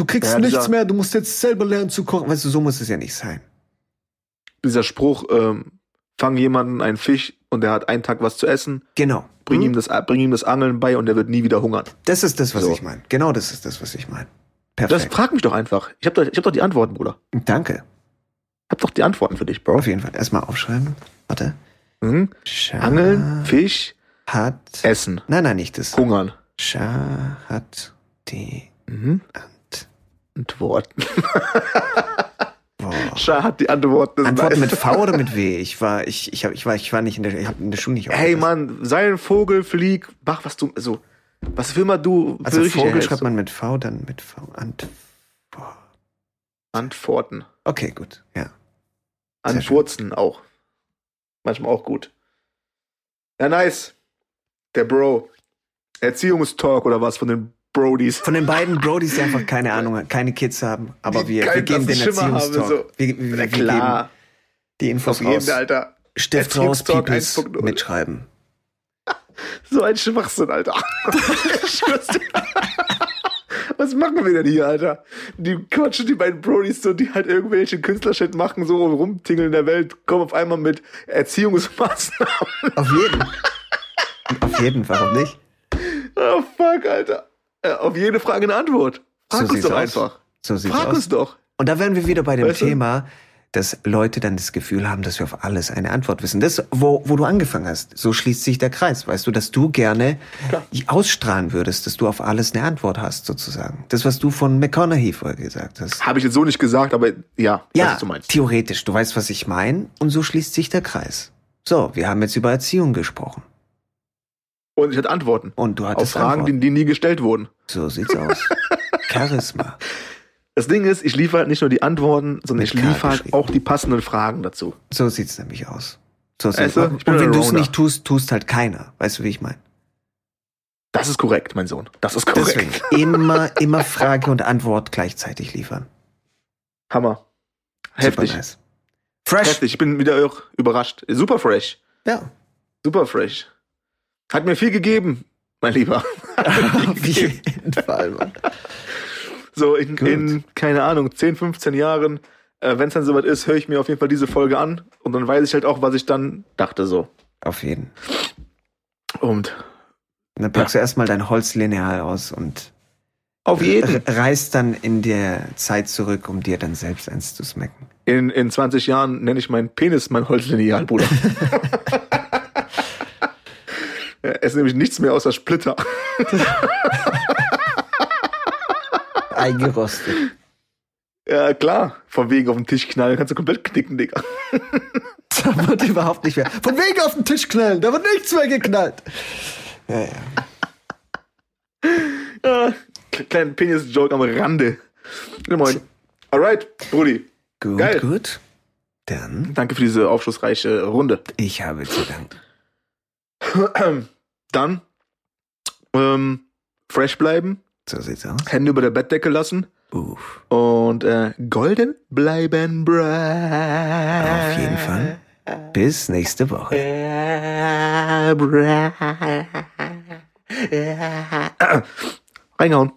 Du kriegst Ja, nichts dieser- mehr, du musst jetzt selber lernen zu kochen. Weißt du, so muss es ja nicht sein. Dieser Spruch, ähm, fang jemanden einen Fisch und der hat einen Tag was zu essen, Genau. bring, ihm, das, bring ihm das Angeln bei und der wird nie wieder hungern. Das ist das, was So. ich meine. Genau das ist das, was ich meine. Das Perfekt. frag mich doch einfach. Ich habe doch, ich hab doch die Antworten, Bruder. Danke. Ich hab doch die Antworten für dich, Bro. Auf jeden Fall. Erstmal aufschreiben. Warte. Mhm. Angeln, Fisch, hat. Essen, Nein, nein, nicht das. Hungern. Scha hat die Mhm. Ant. Antworten. Hat die Antworten. Antworten mit V oder mit W? Ich war, ich, ich, hab, ich war, ich war nicht in der, ich habe in der Schule nicht Hey. Mann, sei ein Vogel, flieg, mach was du, also, was für immer du Also Vogel hältst. schreibt man mit V, dann mit V. Ant. Antworten. Okay, gut. Ja. Antwurzen auch. Manchmal auch gut. Ja, nice. Der Bro. Erziehungstalk oder was von den Brodies. Von den beiden Brodys, die einfach keine Ahnung, keine Kids haben, aber wir, wir geben den haben, Erziehungstalk. so. Wir, wir, wir geben die Infos raus. Alter. Stift raus, Peoples, 1.0. mitschreiben. So ein Schwachsinn, Alter. Was machen wir denn hier, Alter? Die quatschen die beiden Brodies so, die halt irgendwelche Künstlershit machen, so rumtingeln in der Welt, kommen auf einmal mit Erziehungsmaßnahmen. Auf jeden. Auf jeden, warum nicht? Oh fuck, Alter. Ja, auf jede Frage eine Antwort. Frag So uns doch aus. einfach. So sieht's Frag aus. uns doch. Und da wären wir wieder bei dem Weißt? Thema, dass Leute dann das Gefühl haben, dass wir auf alles eine Antwort wissen. Das, wo, wo du angefangen hast. So schließt sich der Kreis, weißt du, dass du gerne Klar. ausstrahlen würdest, dass du auf alles eine Antwort hast, sozusagen. Das, was du von McConaughey vorher gesagt hast. Habe ich jetzt so nicht gesagt, aber ja, Ja, was du meinst. theoretisch. Du weißt, was ich meine. Und so schließt sich der Kreis. So, wir haben jetzt über Erziehung gesprochen. Und ich hatte Antworten. Und du Auf hattest Fragen, die, Antworten. die nie gestellt wurden. So sieht's aus. Charisma. Das Ding ist, ich liefere halt nicht nur die Antworten, sondern Mit ich liefere halt auch die passenden Fragen dazu. So sieht's nämlich aus. So Weißt sieht's du, aus. Und wenn du es nicht tust, tust halt keiner. Weißt du, wie ich meine? Das ist korrekt, mein Sohn. Das ist korrekt. Deswegen immer, immer Frage und Antwort gleichzeitig liefern. Hammer. Heftig. Nice. Fresh. Heftig. Ich bin wieder überrascht. Super fresh. Ja. Super fresh. Hat mir viel gegeben, mein Lieber. Auf jeden Fall, Mann. So in, in keine Ahnung, 10, 15 Jahren, äh, wenn es dann soweit ist, höre ich mir auf jeden Fall diese Folge an und dann weiß ich halt auch, was ich dann dachte so. Auf jeden. Und dann packst du erstmal dein Holzlineal aus und auf jeden. re- reist dann in der Zeit zurück, um dir dann selbst eins zu smacken. In, in 20 Jahren nenne ich meinen Penis mein Holzlineal, Bruder. ja, es ist nämlich nichts mehr außer Splitter. Eingerostet. Ja, klar. Von wegen auf den Tisch knallen, kannst du komplett knicken, Digga. Da wird überhaupt nicht mehr. Von wegen auf den Tisch knallen, da wird nichts mehr geknallt. Ja, ja. Ja, kleinen Penis-Joke am Rande. Ja, moin. Alright, Brudi. Gut, Geil. gut. Dann, Danke für diese aufschlussreiche Runde. ich habe zu danken. Dann ähm, fresh bleiben, So sieht's aus. Hände über der Bettdecke lassen Uff. und äh, golden bleiben, bruh. Auf jeden Fall. Bis nächste Woche. Äh, bruh. Reingehauen.